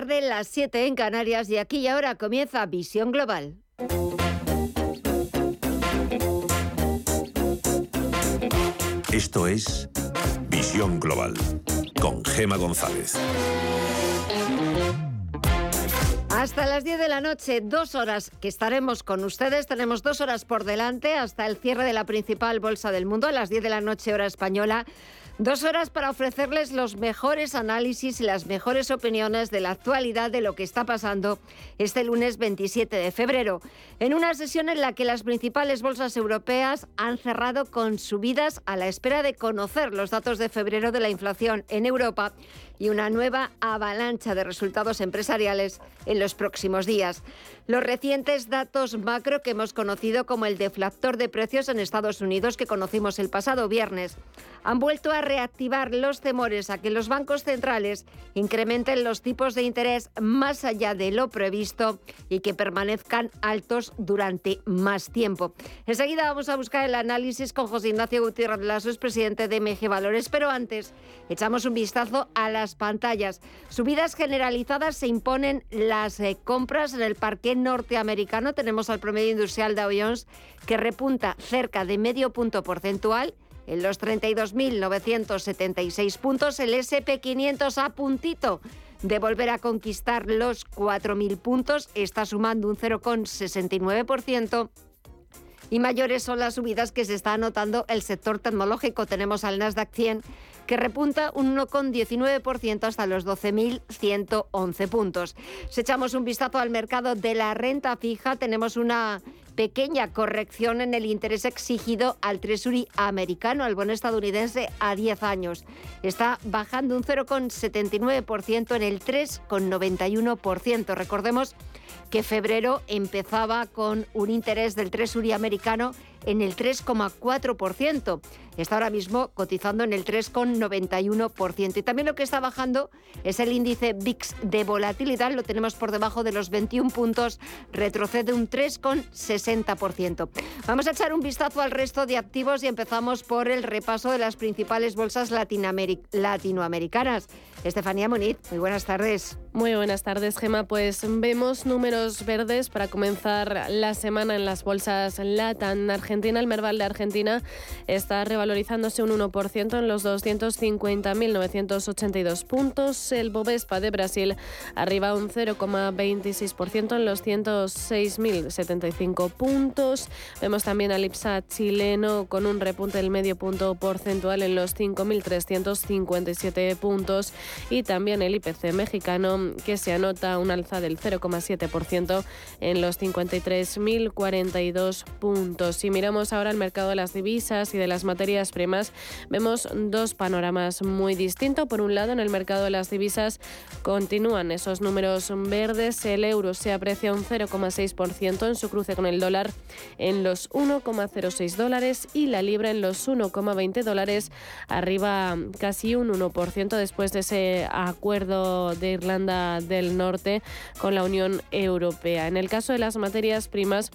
tarde, las 7 en Canarias y aquí y ahora comienza Visión Global. Esto es Visión Global con Gema González. Hasta las 10 de la noche, dos horas que estaremos con ustedes. Tenemos dos horas por delante hasta el cierre de la principal bolsa del mundo a las 10 de la noche hora española. Dos horas para ofrecerles los mejores análisis y las mejores opiniones de la actualidad de lo que está pasando este lunes 27 de febrero, en una sesión en la que las principales bolsas europeas han cerrado con subidas a la espera de conocer los datos de febrero de la inflación en Europa y una nueva avalancha de resultados empresariales en los próximos días. Los recientes datos macro que hemos conocido como el deflactor de precios en Estados Unidos que conocimos el pasado viernes han vuelto a reactivar los temores a que los bancos centrales incrementen los tipos de interés más allá de lo previsto y que permanezcan altos durante más tiempo. Enseguida vamos a buscar el análisis con José Ignacio Gutiérrez Lasso, presidente de MG Valores, pero antes echamos un vistazo a las pantallas. Subidas generalizadas se imponen las eh, compras en el parque norteamericano. Tenemos al promedio industrial Dow Jones que repunta cerca de medio punto porcentual en los 32.976 puntos, el SP500 a puntito de volver a conquistar los 4.000 puntos, está sumando un 0,69% y mayores son las subidas que se está anotando el sector tecnológico. Tenemos al Nasdaq 100 que repunta un 1,19% hasta los 12.111 puntos. Si echamos un vistazo al mercado de la renta fija, tenemos una pequeña corrección en el interés exigido al Treasury americano, al bono estadounidense a 10 años. Está bajando un 0,79% en el 3,91%. Recordemos que febrero empezaba con un interés del Treasury americano en el 3,4%. Está ahora mismo cotizando en el 3,91%. Y también lo que está bajando es el índice VIX de volatilidad. Lo tenemos por debajo de los 21 puntos. Retrocede un 3,60%. Vamos a echar un vistazo al resto de activos y empezamos por el repaso de las principales bolsas latinoamericanas. Estefanía Muniz, muy buenas tardes. Muy buenas tardes, Gema. Pues vemos números verdes para comenzar la semana en las bolsas LATAM. Argentina, el Merval de Argentina está revalorizándose un 1% en los 250.982 puntos. El Bovespa de Brasil arriba un 0,26% en los 106.075 puntos. Vemos también al IPSA chileno con un repunte del medio punto porcentual en los 5.357 puntos y también el IPC mexicano que se anota un alza del 0,7% en los 53.042 puntos. Si miramos ahora el mercado de las divisas y de las materias primas, vemos dos panoramas muy distintos. Por un lado, en el mercado de las divisas continúan esos números verdes. El euro se aprecia un 0,6% en su cruce con el dólar en los 1,06 dólares y la libra en los 1,20 dólares, arriba casi un 1% después de ese acuerdo de Irlanda del Norte con la Unión Europea. En el caso de las materias primas,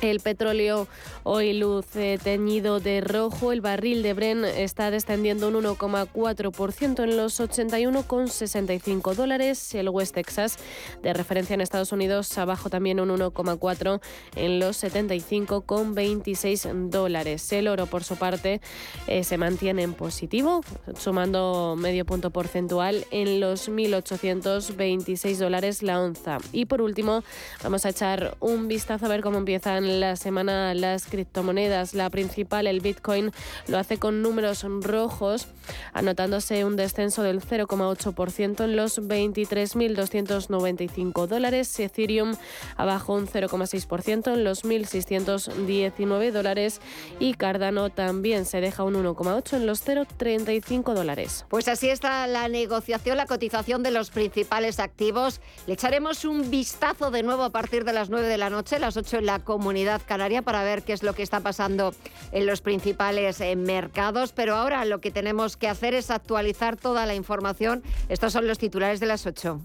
el petróleo hoy luce teñido de rojo. El barril de Bren está descendiendo un 1,4% en los 81,65 dólares. El West Texas, de referencia en Estados Unidos, abajo también un 1,4 en los 75,26 dólares. El oro, por su parte, eh, se mantiene en positivo, sumando medio punto porcentual en los 1.826 dólares la onza. Y por último, vamos a echar un vistazo a ver cómo la semana las criptomonedas. La principal, el Bitcoin, lo hace con números rojos, anotándose un descenso del 0,8% en los 23.295 dólares. Ethereum abajo un 0,6% en los 1.619 dólares y Cardano también se deja un 1,8 en los 0,35 dólares. Pues así está la negociación, la cotización de los principales activos. Le echaremos un vistazo de nuevo a partir de las 9 de la noche, las 8 en la comunidad comunidad canaria para ver qué es lo que está pasando en los principales eh, mercados. Pero ahora lo que tenemos que hacer es actualizar toda la información. Estos son los titulares de las 8.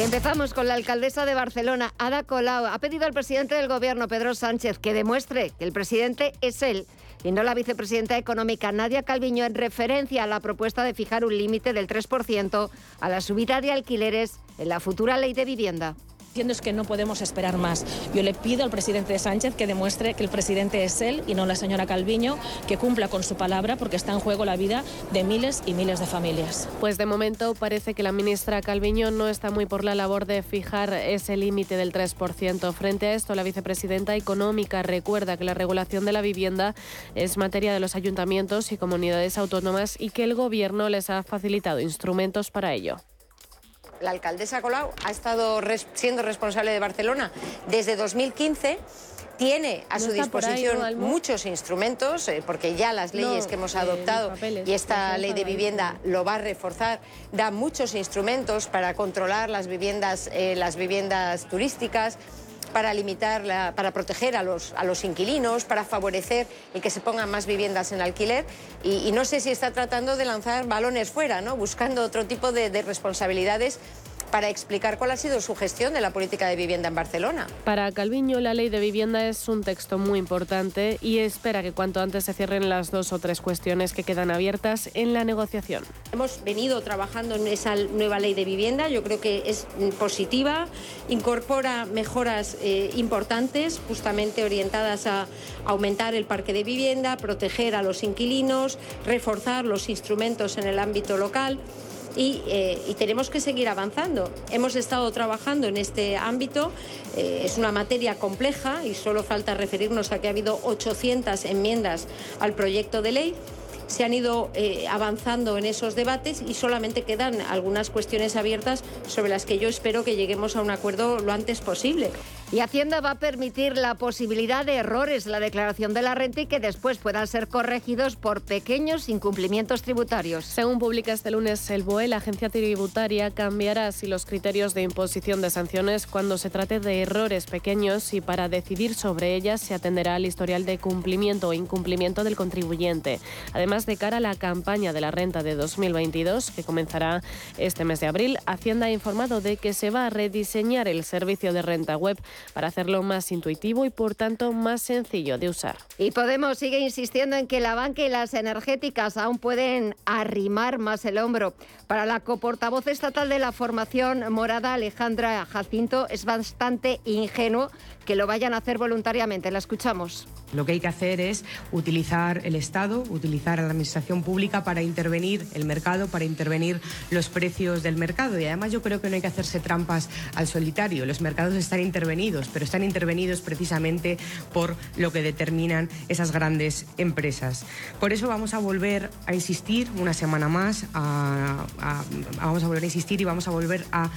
Empezamos con la alcaldesa de Barcelona, Ada Colau. Ha pedido al presidente del gobierno, Pedro Sánchez, que demuestre que el presidente es él no la vicepresidenta económica Nadia Calviño en referencia a la propuesta de fijar un límite del 3% a la subida de alquileres en la futura ley de vivienda es que no podemos esperar más. Yo le pido al presidente Sánchez que demuestre que el presidente es él y no la señora Calviño, que cumpla con su palabra porque está en juego la vida de miles y miles de familias. Pues de momento parece que la ministra Calviño no está muy por la labor de fijar ese límite del 3%. Frente a esto, la vicepresidenta económica recuerda que la regulación de la vivienda es materia de los ayuntamientos y comunidades autónomas y que el gobierno les ha facilitado instrumentos para ello la alcaldesa Colau ha estado siendo responsable de Barcelona desde 2015 tiene a su disposición muchos instrumentos, eh, porque ya las leyes que hemos adoptado y esta ley de vivienda lo va a reforzar, da muchos instrumentos para controlar las viviendas, eh, las viviendas turísticas para limitar, para proteger a los, a los inquilinos, para favorecer el que se pongan más viviendas en alquiler. Y, no sé si está tratando de lanzar balones fuera, ¿no? buscando otro tipo de, de responsabilidades para explicar cuál ha sido su gestión de la política de vivienda en Barcelona. Para Calviño, la ley de vivienda es un texto muy importante y espera que cuanto antes se cierren las dos o tres cuestiones que quedan abiertas en la negociación. Hemos venido trabajando en esa nueva ley de vivienda, yo creo que es positiva, incorpora mejoras eh, importantes, justamente orientadas a aumentar el parque de vivienda, proteger a los inquilinos, reforzar los instrumentos en el ámbito local. Eh, y, tenemos que seguir avanzando. Hemos estado trabajando en este ámbito, eh, es una materia compleja y solo falta referirnos a que ha habido 800 enmiendas al proyecto de ley se han ido eh, avanzando en esos debates y solamente quedan algunas cuestiones abiertas sobre las que yo espero que lleguemos a un acuerdo lo antes posible. Y Hacienda va a permitir la posibilidad de errores en la declaración de la renta y que después puedan ser corregidos por pequeños incumplimientos tributarios. Según publica este lunes el BOE, la agencia tributaria cambiará así los criterios de imposición de sanciones cuando se trate de errores pequeños y para decidir sobre ellas se atenderá al historial de cumplimiento o incumplimiento del contribuyente. Además, de cara a la campaña de la renta de 2022, que comenzará este mes de abril, Hacienda ha informado de que se va a rediseñar el servicio de renta web para hacerlo más intuitivo y por tanto más sencillo de usar. Y Podemos sigue insistiendo en que la banca y las energéticas aún pueden arrimar más el hombro. Para la coportavoz estatal de la formación morada, Alejandra Jacinto, es bastante ingenuo que lo vayan a hacer voluntariamente. La escuchamos. Lo que hay que hacer es utilizar el Estado, utilizar a la Administración Pública para intervenir el mercado, para intervenir los precios del mercado. Y además yo creo que no hay que hacerse trampas al solitario. Los mercados están intervenidos, pero están intervenidos precisamente por lo que determinan esas grandes empresas. Por eso vamos a volver a insistir una semana más, vamos a volver a insistir y vamos a volver a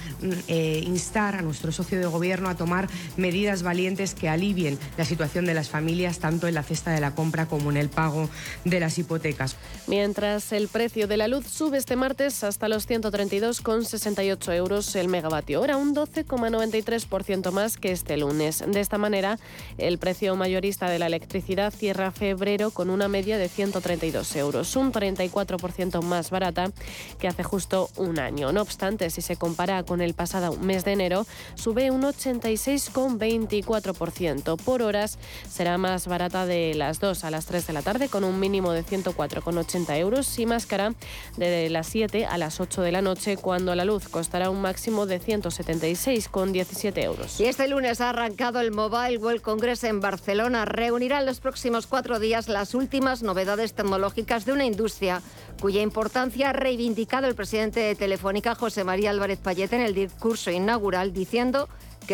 eh, instar a nuestro socio de gobierno a tomar medidas valientes que alivien la situación de las familias tanto en la cesta de la compra como en el pago de las hipotecas. Mientras el precio de la luz sube este martes hasta los 132,68 euros el megavatio hora, un 12,93% más que este lunes. De esta manera, el precio mayorista de la electricidad cierra febrero con una media de 132 euros, un 34% más barata que hace justo un año. No obstante, si se compara con el pasado mes de enero, sube un 86,24%. Por horas será más barata de las 2 a las 3 de la tarde con un mínimo de 104,80 euros y máscara de las 7 a las 8 de la noche cuando la luz costará un máximo de 176,17 euros. Y este lunes ha arrancado el Mobile World Congress en Barcelona. Reunirá en los próximos cuatro días las últimas novedades tecnológicas de una industria cuya importancia ha reivindicado el presidente de Telefónica, José María Álvarez Payete, en el discurso inaugural, diciendo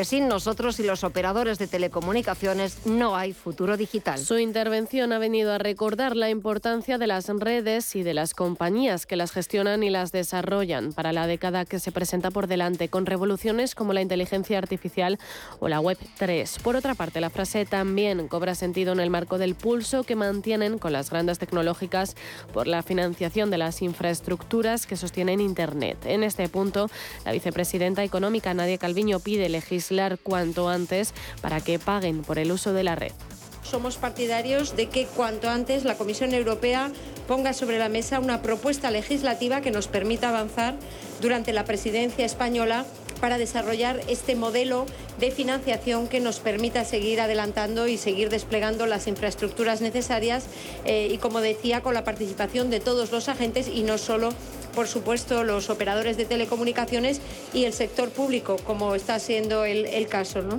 sin nosotros y los operadores de telecomunicaciones no hay futuro digital. Su intervención ha venido a recordar la importancia de las redes y de las compañías que las gestionan y las desarrollan para la década que se presenta por delante, con revoluciones como la inteligencia artificial o la Web 3. Por otra parte, la frase también cobra sentido en el marco del pulso que mantienen con las grandes tecnológicas por la financiación de las infraestructuras que sostienen Internet. En este punto, la vicepresidenta económica Nadia Calviño pide legislar cuanto antes para que paguen por el uso de la red. Somos partidarios de que cuanto antes la Comisión Europea ponga sobre la mesa una propuesta legislativa que nos permita avanzar durante la presidencia española para desarrollar este modelo de financiación que nos permita seguir adelantando y seguir desplegando las infraestructuras necesarias eh, y, como decía, con la participación de todos los agentes y no solo por supuesto, los operadores de telecomunicaciones y el sector público, como está siendo el, caso. ¿no?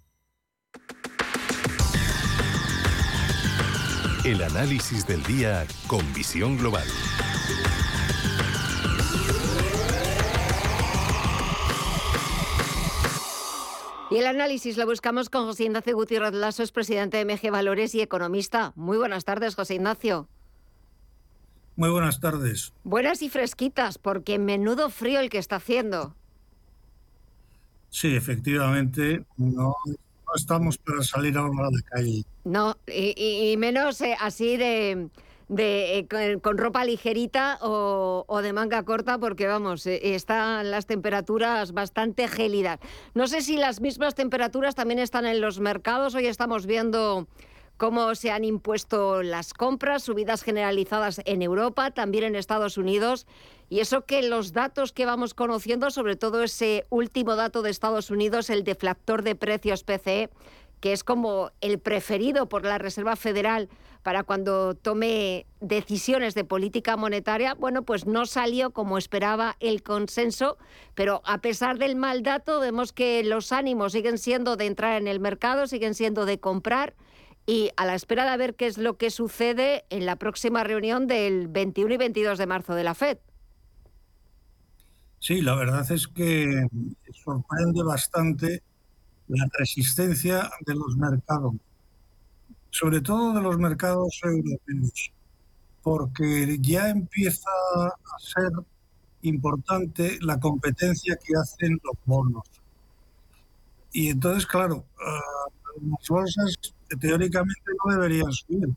El análisis del día con visión global. Y el análisis lo buscamos con José Ignacio Gutiérrez Lasso, es presidente de MG Valores y economista. Muy buenas tardes, José Ignacio. Muy buenas tardes. Buenas y fresquitas, porque menudo frío el que está haciendo. Sí, efectivamente, no estamos para salir ahora a la calle. No, y, menos eh, así de, de eh, con, ropa ligerita o, o, de manga corta, porque vamos, eh, están las temperaturas bastante gélidas. No sé si las mismas temperaturas también están en los mercados. Hoy estamos viendo cómo se han impuesto las compras, subidas generalizadas en Europa, también en Estados Unidos. Y eso que los datos que vamos conociendo, sobre todo ese último dato de Estados Unidos, el deflactor de precios PCE, que es como el preferido por la Reserva Federal para cuando tome decisiones de política monetaria, bueno, pues no salió como esperaba el consenso, pero a pesar del mal dato vemos que los ánimos siguen siendo de entrar en el mercado, siguen siendo de comprar y a la espera de ver qué es lo que sucede en la próxima reunión del 21 y 22 de marzo de la FED. Sí, la verdad es que sorprende bastante la resistencia de los mercados, sobre todo de los mercados europeos, porque ya empieza a ser importante la competencia que hacen los bonos. Y entonces, claro, ah, las bolsas teóricamente no deberían subir.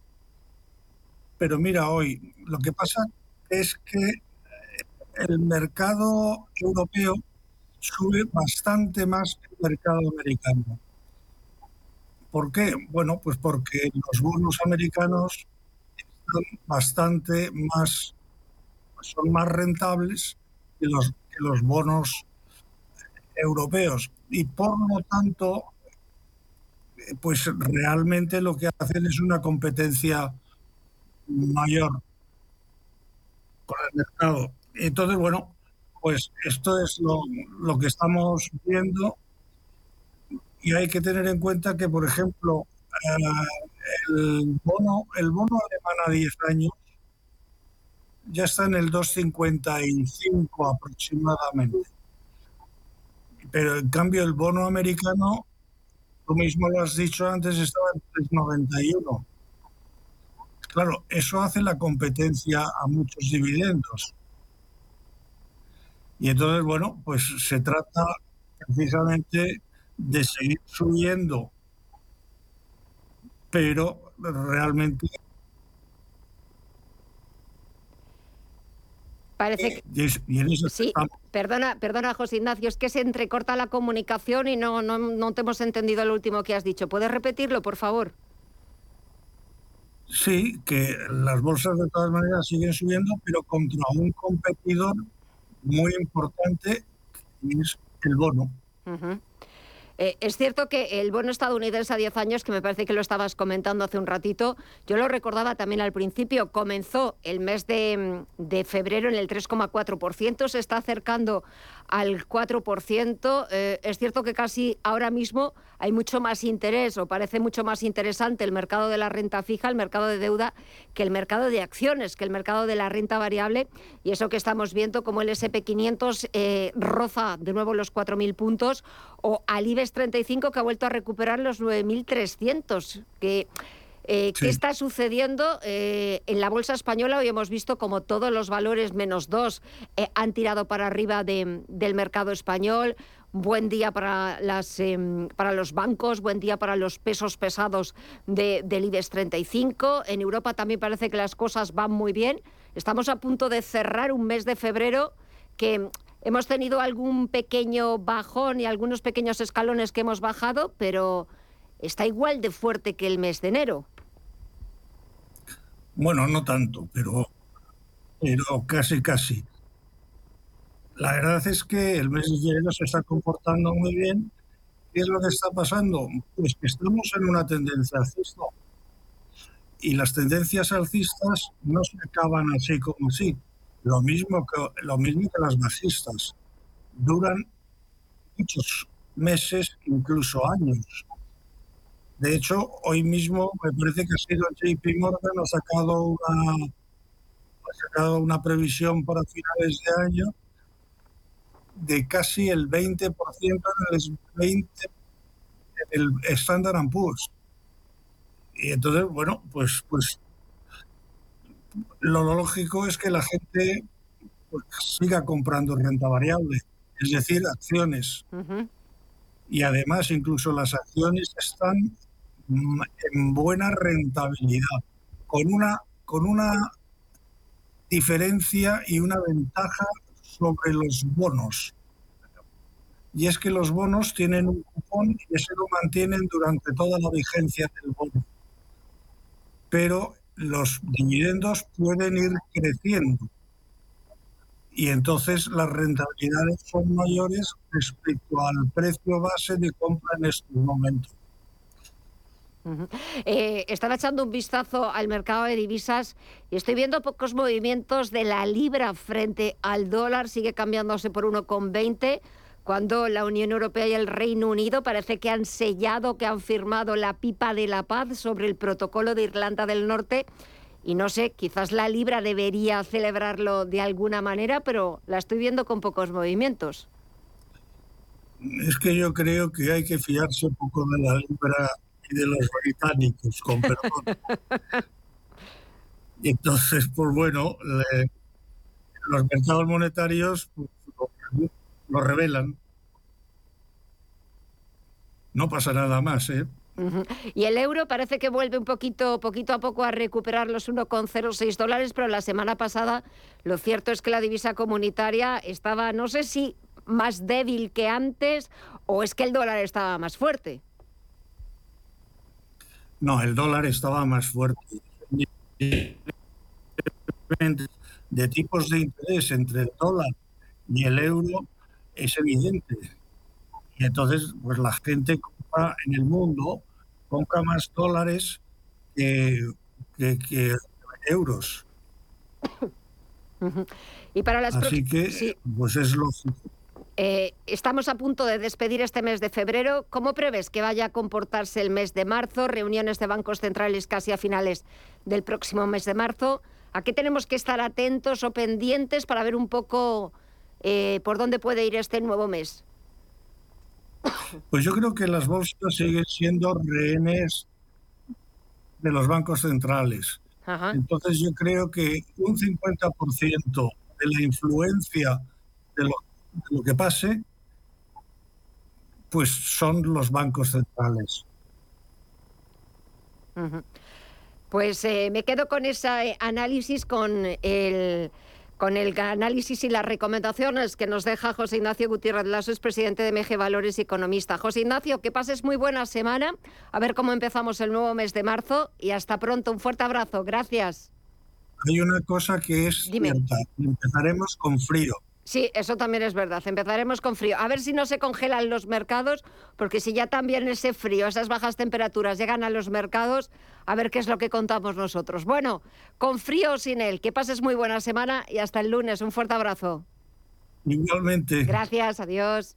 Pero mira, hoy lo que pasa es que el mercado europeo sube bastante más que el mercado americano. ¿Por qué? Bueno, pues porque los bonos americanos están bastante más, son más rentables que los, que los bonos europeos. Y por lo tanto, pues realmente lo que hacen es una competencia mayor con el mercado. Entonces, bueno, pues esto es lo, que estamos viendo y hay que tener en cuenta que, por ejemplo, eh, el, bono, el bono alemán a 10 años ya está en el 2,55 aproximadamente. Pero en cambio el bono americano, tú mismo lo has dicho antes, estaba en 3,91. Claro, eso hace la competencia a muchos dividendos. Y entonces, bueno, pues se trata precisamente de seguir subiendo, pero realmente... Parece que... sí, perdona, perdona, José Ignacio, es que se entrecorta la comunicación y no, no, no te hemos entendido lo último que has dicho. ¿Puedes repetirlo, por favor? Sí, que las bolsas de todas maneras siguen subiendo, pero contra un competidor muy importante es el bono. Eh, es cierto que el bono estadounidense a 10 años, que me parece que lo estabas comentando hace un ratito, yo lo recordaba también al principio, comenzó el mes de, de febrero en el 3,4%, se está acercando al 4%. Eh, es cierto que casi ahora mismo hay mucho más interés o parece mucho más interesante el mercado de la renta fija, el mercado de deuda, que el mercado de acciones, que el mercado de la renta variable. Y eso que estamos viendo como el SP500 eh, roza de nuevo los 4.000 puntos o al IBEX 35 que ha vuelto a recuperar los 9.300, que Eh, ¿Qué está sucediendo eh, en la bolsa española? Hoy hemos visto como todos los valores menos dos eh, han tirado para arriba del mercado español. Buen día para, las, em, para los bancos, buen día para los pesos pesados del IBEX 35. En Europa también parece que las cosas van muy bien. Estamos a punto de cerrar un mes de febrero que hemos tenido algún pequeño bajón y algunos pequeños escalones que hemos bajado, pero está igual de fuerte que el mes de enero. Bueno, no tanto, pero, pero casi, casi. La verdad es que el mes de enero se está comportando muy bien. ¿Qué es lo que está pasando? Pues que estamos en una tendencia alcista. Y las tendencias alcistas no se acaban así como así. Lo mismo que, lo mismo que las bajistas. Duran muchos meses, incluso años. De hecho, hoy mismo me parece que ha sido JP Morgan, ha sacado una, ha sacado una previsión para finales de año de casi el 20% en el 20 en el Standard Poor's. Y entonces, bueno, pues, pues lo lógico es que la gente pues, siga comprando renta variable, es decir, acciones. Y además, incluso las acciones están en buena rentabilidad, con una, con una diferencia y una ventaja sobre los bonos. Y es que los bonos tienen un cupón y ese lo mantienen durante toda la vigencia del bono. Pero los dividendos pueden ir creciendo. Y entonces las rentabilidades son mayores respecto al precio base de compra en estos momentos. Eh, estaba echando un vistazo al mercado de divisas y estoy viendo pocos movimientos de la libra frente al dólar, sigue cambiándose por 1,20 cuando la Unión Europea y el Reino Unido parece que han sellado, que han firmado la pipa de la paz sobre el protocolo de Irlanda del Norte. Y no sé, quizás la libra debería celebrarlo de alguna manera, pero la estoy viendo con pocos movimientos. Es que yo creo que hay que fiarse un poco de la libra y de los británicos, con perdón. y entonces, pues bueno, los mercados monetarios pues, lo, revelan. No pasa nada más, ¿eh? Y el euro parece que vuelve un poquito, poquito a poco a recuperar los 1,06 dólares, pero la semana pasada lo cierto es que la divisa comunitaria estaba, no sé si más débil que antes o es que el dólar estaba más fuerte. No, el dólar estaba más fuerte. De tipos de interés entre el dólar y el euro es evidente. Y entonces, pues la gente compra en el mundo, compra más dólares que, euros. Y para las Así que, pues es lógico. Eh, estamos a punto de despedir este mes de febrero. ¿Cómo prevés que vaya a comportarse el mes de marzo? Reuniones de bancos centrales casi a finales del próximo mes de marzo. ¿A qué tenemos que estar atentos o pendientes para ver un poco eh, por dónde puede ir este nuevo mes? Pues yo creo que las bolsas siguen siendo rehenes de los bancos centrales. Entonces yo creo que un 50% de la influencia de los lo que pase, pues son los bancos centrales. Pues eh, me quedo con ese análisis, con el, con el análisis y las recomendaciones que nos deja José Ignacio Gutiérrez Lasso, es presidente de MG Valores y economista. José Ignacio, que pases muy buena semana, a ver cómo empezamos el nuevo mes de marzo y hasta pronto. Un fuerte abrazo, gracias. Hay una cosa que es cierta, empezaremos con frío. Sí, eso también es verdad. Empezaremos con frío. A ver si no se congelan los mercados, porque si ya también ese frío, esas bajas temperaturas llegan a los mercados, a ver qué es lo que contamos nosotros. Bueno, con frío o sin él, que pases muy buena semana y hasta el lunes. Un fuerte abrazo. Igualmente. Gracias, adiós.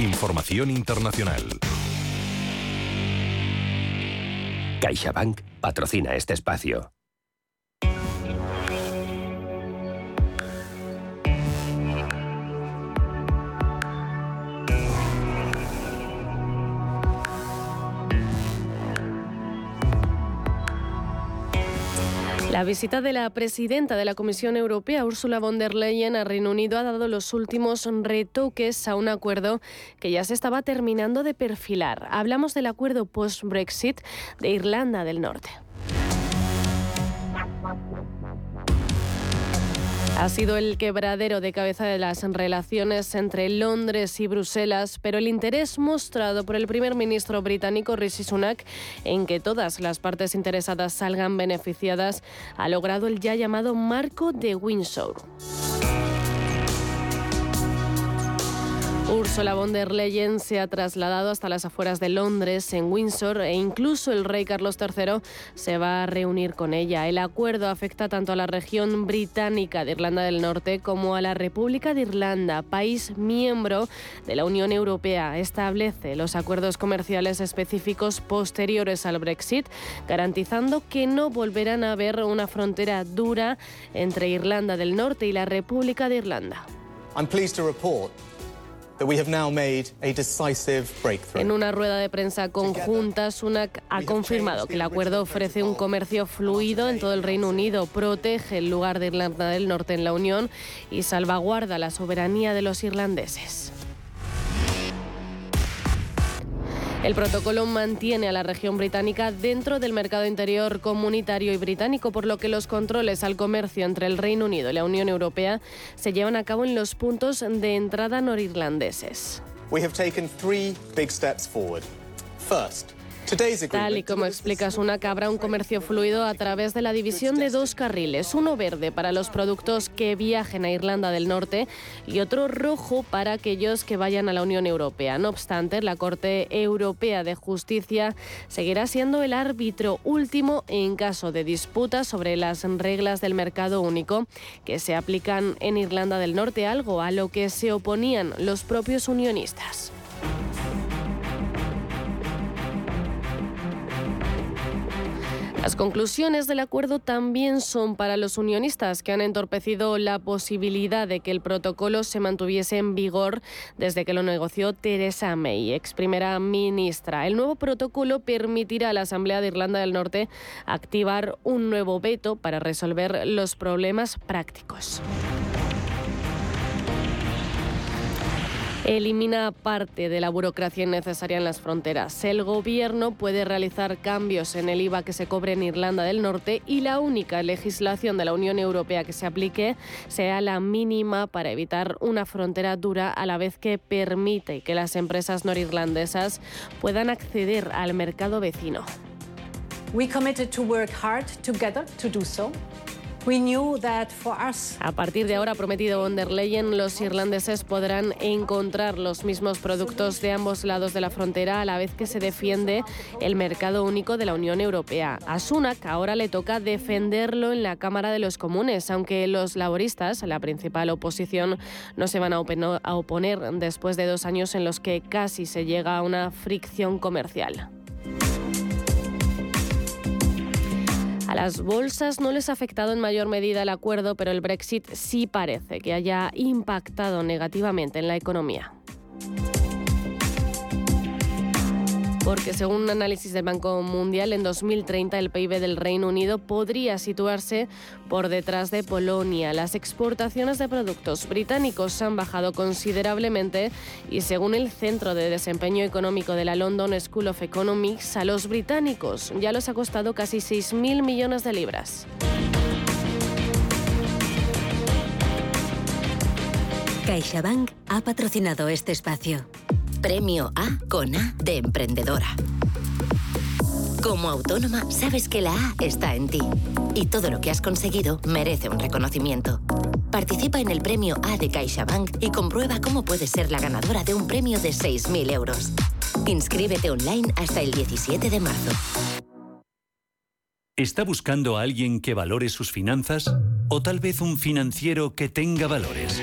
Información internacional. CaixaBank patrocina este espacio. La visita de la presidenta de la Comisión Europea, Ursula von der Leyen, a Reino Unido ha dado los últimos retoques a un acuerdo que ya se estaba terminando de perfilar. Hablamos del acuerdo post-Brexit de Irlanda del Norte. Ha sido el quebradero de cabeza de las relaciones entre Londres y Bruselas, pero el interés mostrado por el primer ministro británico Rishi Sunak en que todas las partes interesadas salgan beneficiadas ha logrado el ya llamado marco de Windsor. Ursula von der Leyen se ha trasladado hasta las afueras de Londres, en Windsor, e incluso el rey Carlos III se va a reunir con ella. El acuerdo afecta tanto a la región británica de Irlanda del Norte como a la República de Irlanda, país miembro de la Unión Europea. Establece los acuerdos comerciales específicos posteriores al Brexit, garantizando que no volverán a haber una frontera dura entre Irlanda del Norte y la República de Irlanda. En una rueda de prensa conjunta, Sunak ha confirmado que el acuerdo ofrece un comercio fluido en todo el Reino Unido, protege el lugar de Irlanda del Norte en la Unión y salvaguarda la soberanía de los irlandeses. El protocolo mantiene a la región británica dentro del mercado interior comunitario y británico, por lo que los controles al comercio entre el Reino Unido y la Unión Europea se llevan a cabo en los puntos de entrada norirlandeses. Tal y como explica Sunak, habrá un comercio fluido a través de la división de dos carriles, uno verde para los productos que viajen a Irlanda del Norte y otro rojo para aquellos que vayan a la Unión Europea. No obstante, la Corte Europea de Justicia seguirá siendo el árbitro último en caso de disputa sobre las reglas del mercado único que se aplican en Irlanda del Norte, algo a lo que se oponían los propios unionistas. Las conclusiones del acuerdo también son para los unionistas, que han entorpecido la posibilidad de que el protocolo se mantuviese en vigor desde que lo negoció Theresa May, ex primera ministra. El nuevo protocolo permitirá a la Asamblea de Irlanda del Norte activar un nuevo veto para resolver los problemas prácticos. Elimina parte de la burocracia innecesaria en las fronteras. El gobierno puede realizar cambios en el IVA que se cobre en Irlanda del Norte y la única legislación de la Unión Europea que se aplique sea la mínima para evitar una frontera dura a la vez que permite que las empresas norirlandesas puedan acceder al mercado vecino. We committed to work hard together to do so. A partir de ahora, prometido von der Leyen, los irlandeses podrán encontrar los mismos productos de ambos lados de la frontera a la vez que se defiende el mercado único de la Unión Europea. A Sunak ahora le toca defenderlo en la Cámara de los Comunes, aunque los laboristas, la principal oposición, no se van a oponer después de dos años en los que casi se llega a una fricción comercial. A las bolsas no les ha afectado en mayor medida el acuerdo, pero el Brexit sí parece que haya impactado negativamente en la economía. Porque según un análisis del Banco Mundial, en 2030 el PIB del Reino Unido podría situarse por detrás de Polonia. Las exportaciones de productos británicos han bajado considerablemente y según el Centro de Desempeño Económico de la London School of Economics, a los británicos ya les ha costado casi 6.000 millones de libras. CaixaBank ha patrocinado este espacio. Premio A con A de emprendedora. Como autónoma, sabes que la A está en ti. Y todo lo que has conseguido merece un reconocimiento. Participa en el premio A de CaixaBank y comprueba cómo puedes ser la ganadora de un premio de 6.000 euros. Inscríbete online hasta el 17 de marzo. ¿Está buscando a alguien que valore sus finanzas? ¿O tal vez un financiero que tenga valores?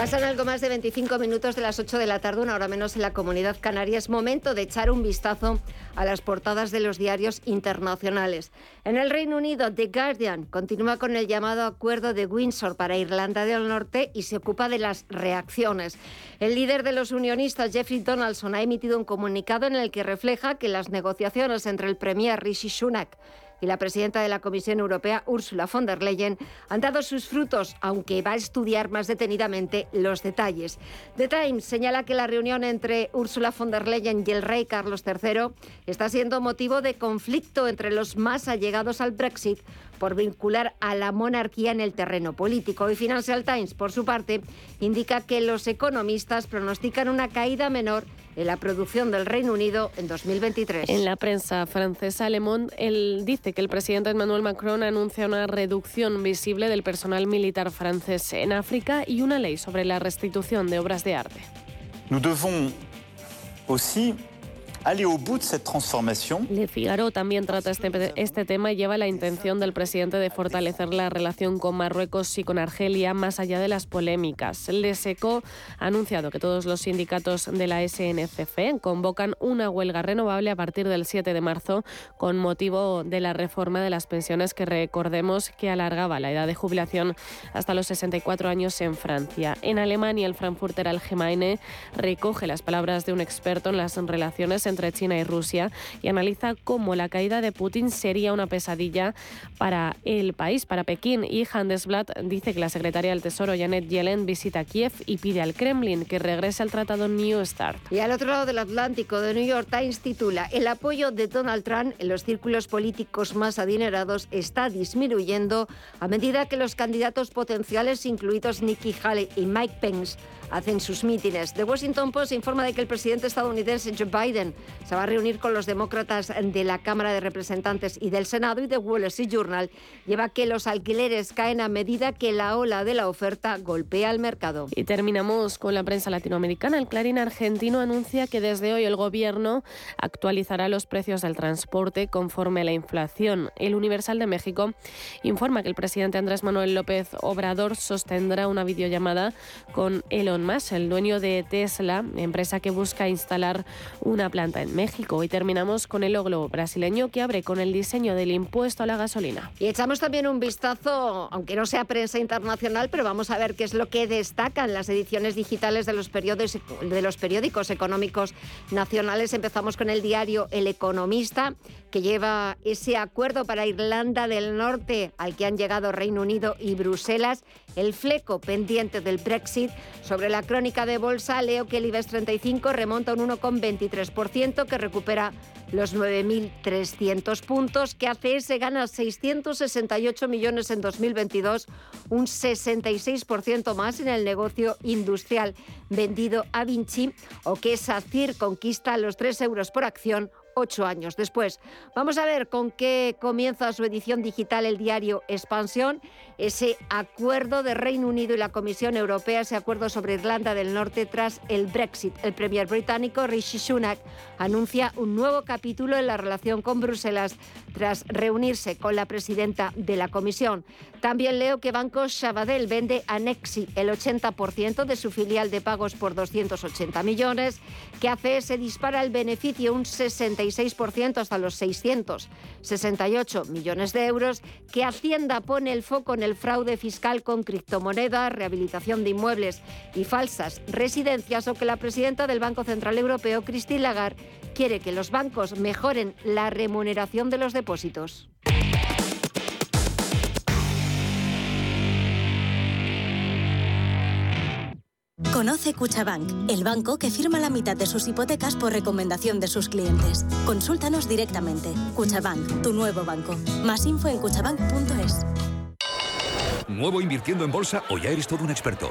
Pasan algo más de 25 minutos de las 8 de la tarde, una hora menos en la comunidad canaria. Es momento de echar un vistazo a las portadas de los diarios internacionales. En el Reino Unido, The Guardian continúa con el llamado acuerdo de Windsor para Irlanda del Norte y se ocupa de las reacciones. El líder de los unionistas, Jeffrey Donaldson, ha emitido un comunicado en el que refleja que las negociaciones entre el Premier Rishi Sunak y la presidenta de la Comisión Europea, Ursula von der Leyen, han dado sus frutos, aunque va a estudiar más detenidamente los detalles. The Times señala que la reunión entre Ursula von der Leyen y el rey Carlos III está siendo motivo de conflicto entre los más allegados al Brexit por vincular a la monarquía en el terreno político. Y Financial Times, por su parte, indica que los economistas pronostican una caída menor en la producción del Reino Unido en 2023. En la prensa francesa, Le Monde él dice que el presidente Emmanuel Macron anuncia una reducción visible del personal militar francés en África y una ley sobre la restitución de obras de arte. Nous devons aussi Le Figaro también trata este, este tema y lleva la intención del presidente de fortalecer la relación con Marruecos y con Argelia más allá de las polémicas. Le Seco ha anunciado que todos los sindicatos de la SNCF convocan una huelga renovable a partir del 7 de marzo con motivo de la reforma de las pensiones que recordemos que alargaba la edad de jubilación hasta los 64 años en Francia. En Alemania, el Frankfurter Allgemeine recoge las palabras de un experto en las relaciones entre China y Rusia y analiza cómo la caída de Putin sería una pesadilla para el país, para Pekín. Y Handelsblatt dice que la secretaria del Tesoro, Janet Yellen, visita Kiev y pide al Kremlin que regrese al tratado New START. Y al otro lado del Atlántico, The New York Times titula El apoyo de Donald Trump en los círculos políticos más adinerados está disminuyendo a medida que los candidatos potenciales, incluidos Nikki Haley y Mike Pence, hacen sus mítines. The Washington Post informa de que el presidente estadounidense Joe Biden se va a reunir con los demócratas de la Cámara de Representantes y del Senado y The Wall Street Journal lleva que los alquileres caen a medida que la ola de la oferta golpea el mercado. Y terminamos con la prensa latinoamericana. El Clarín argentino anuncia que desde hoy el gobierno actualizará los precios del transporte conforme a la inflación. El Universal de México informa que el presidente Andrés Manuel López Obrador sostendrá una videollamada con Elon Musk, el dueño de Tesla, empresa que busca instalar una planta en México. Y terminamos con el Oglo brasileño que abre con el diseño del impuesto a la gasolina. Y echamos también un vistazo, aunque no sea prensa internacional, pero vamos a ver qué es lo que destacan las ediciones digitales de los, periódicos, de los periódicos económicos nacionales. Empezamos con el diario El Economista, que lleva ese acuerdo para Irlanda del Norte al que han llegado Reino Unido y Bruselas, el fleco pendiente del Brexit. Sobre la crónica de bolsa, leo que el IBEX 35 remonta un 1,23%, que recupera los 9.300 puntos, que ACS gana 668 millones en 2022, un 66% más en el negocio industrial vendido a Vinci, o que SACIR conquista los 3 euros por acción, ocho años después. Vamos a ver con qué comienza su edición digital el diario Expansión, ese acuerdo de Reino Unido y la Comisión Europea, ese acuerdo sobre Irlanda del Norte tras el Brexit. El premier británico Rishi Sunak anuncia un nuevo capítulo en la relación con Bruselas tras reunirse con la presidenta de la Comisión. También leo que Banco Sabadell vende a Nexi el 80% de su filial de pagos por 280 millones, que ACS dispara el beneficio un 66% hasta los 668 millones de euros, que Hacienda pone el foco en el fraude fiscal con criptomonedas, rehabilitación de inmuebles y falsas residencias, o que la presidenta del Banco Central Europeo, Christine Lagarde, quiere que los bancos mejoren la remuneración de los depósitos. Conoce Cuchabank, el banco que firma la mitad de sus hipotecas por recomendación de sus clientes. Consúltanos directamente. Cuchabank, tu nuevo banco. Más info en cuchabank.es. ¿Nuevo invirtiendo en bolsa o ya eres todo un experto?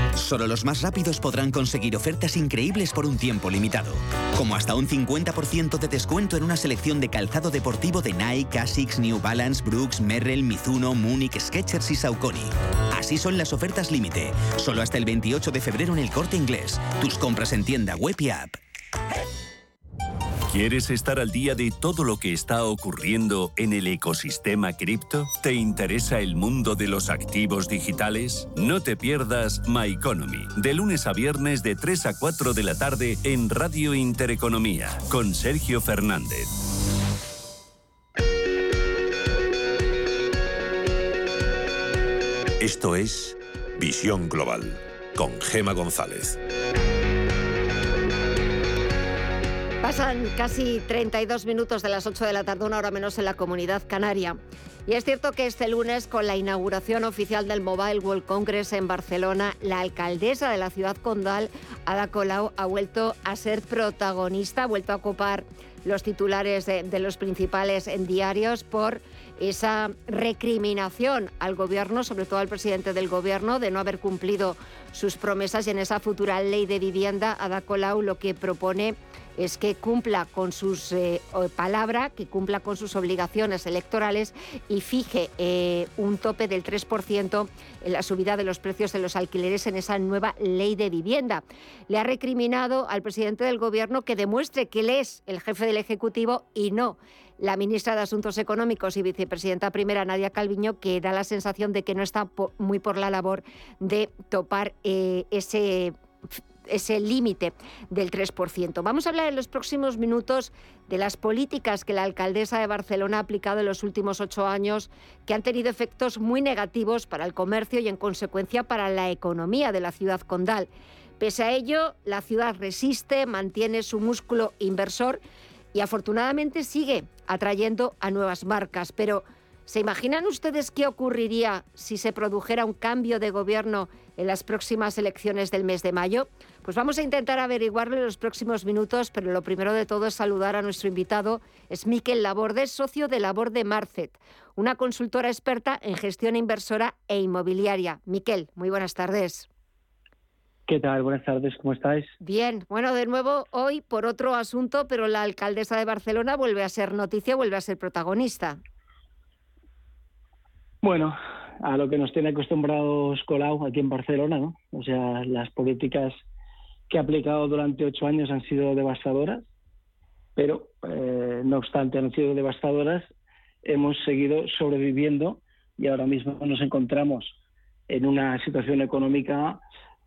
Solo los más rápidos podrán conseguir ofertas increíbles por un tiempo limitado. Como hasta un 50% de descuento en una selección de calzado deportivo de Nike, Asics, New Balance, Brooks, Merrell, Mizuno, Munich, Skechers y Saucony. Así son las ofertas límite. Solo hasta el 28 de febrero en el corte inglés. Tus compras en tienda web y app. ¿Quieres estar al día de todo lo que está ocurriendo en el ecosistema cripto? ¿Te interesa el mundo de los activos digitales? No te pierdas My Economy, de lunes a viernes de 3 a 4 de la tarde en Radio Intereconomía, con Sergio Fernández. Esto es Visión Global, con Gema González. Pasan casi 32 minutos de las 8 de la tarde, una hora menos en la comunidad canaria. Y es cierto que este lunes, con la inauguración oficial del Mobile World Congress en Barcelona, la alcaldesa de la ciudad condal, Ada Colau, ha vuelto a ser protagonista, ha vuelto a ocupar los titulares de, los principales diarios por esa recriminación al gobierno, sobre todo al presidente del gobierno, de no haber cumplido sus promesas y en esa futura ley de vivienda, Ada Colau lo que propone es que cumpla con sus eh, palabra, que cumpla con sus obligaciones electorales y fije eh, un tope del 3% en la subida de los precios de los alquileres en esa nueva ley de vivienda. Le ha recriminado al presidente del Gobierno que demuestre que él es el jefe del Ejecutivo y no la ministra de Asuntos Económicos y vicepresidenta primera, Nadia Calviño, que da la sensación de que no está muy por la labor de topar eh, ese ese límite del 3%. Vamos a hablar en los próximos minutos de las políticas que la alcaldesa de Barcelona ha aplicado en los últimos ocho años, que han tenido efectos muy negativos para el comercio y, en consecuencia, para la economía de la ciudad condal. Pese a ello, la ciudad resiste, mantiene su músculo inversor y, afortunadamente, sigue atrayendo a nuevas marcas. Pero, ¿se imaginan ustedes qué ocurriría si se produjera un cambio de gobierno en las próximas elecciones del mes de mayo? Pues vamos a intentar averiguarlo en los próximos minutos, pero lo primero de todo es saludar a nuestro invitado. Es Miquel Laborde, socio de Laborde Marcet, una consultora experta en gestión inversora e inmobiliaria. Miquel, muy buenas tardes. ¿Qué tal? Buenas tardes, ¿cómo estáis? Bien, bueno, de nuevo hoy por otro asunto, pero la alcaldesa de Barcelona vuelve a ser noticia, vuelve a ser protagonista. Bueno, a lo que nos tiene acostumbrados Colau aquí en Barcelona, ¿no? O sea, las políticas que ha aplicado durante ocho años han sido devastadoras, pero eh, no obstante han sido devastadoras, hemos seguido sobreviviendo y ahora mismo nos encontramos en una situación económica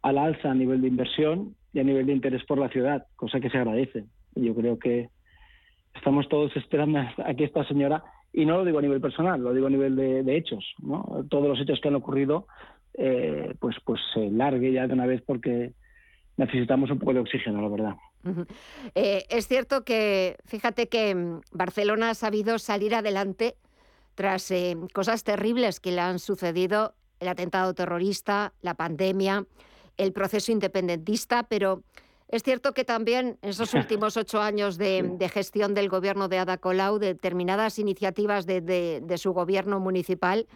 al alza a nivel de inversión y a nivel de interés por la ciudad, cosa que se agradece. Yo creo que estamos todos esperando a que esta señora, y no lo digo a nivel personal, lo digo a nivel de, hechos, ¿no? todos los hechos que han ocurrido, eh, pues, pues se largue ya de una vez porque necesitamos un poco de oxígeno, la verdad. Eh, es cierto que, fíjate que mm, Barcelona ha sabido salir adelante tras eh, cosas terribles que le han sucedido, el atentado terrorista, la pandemia, el proceso independentista, pero Es cierto que también en esos últimos ocho años de, gestión del gobierno de Ada Colau, determinadas iniciativas de, su gobierno municipal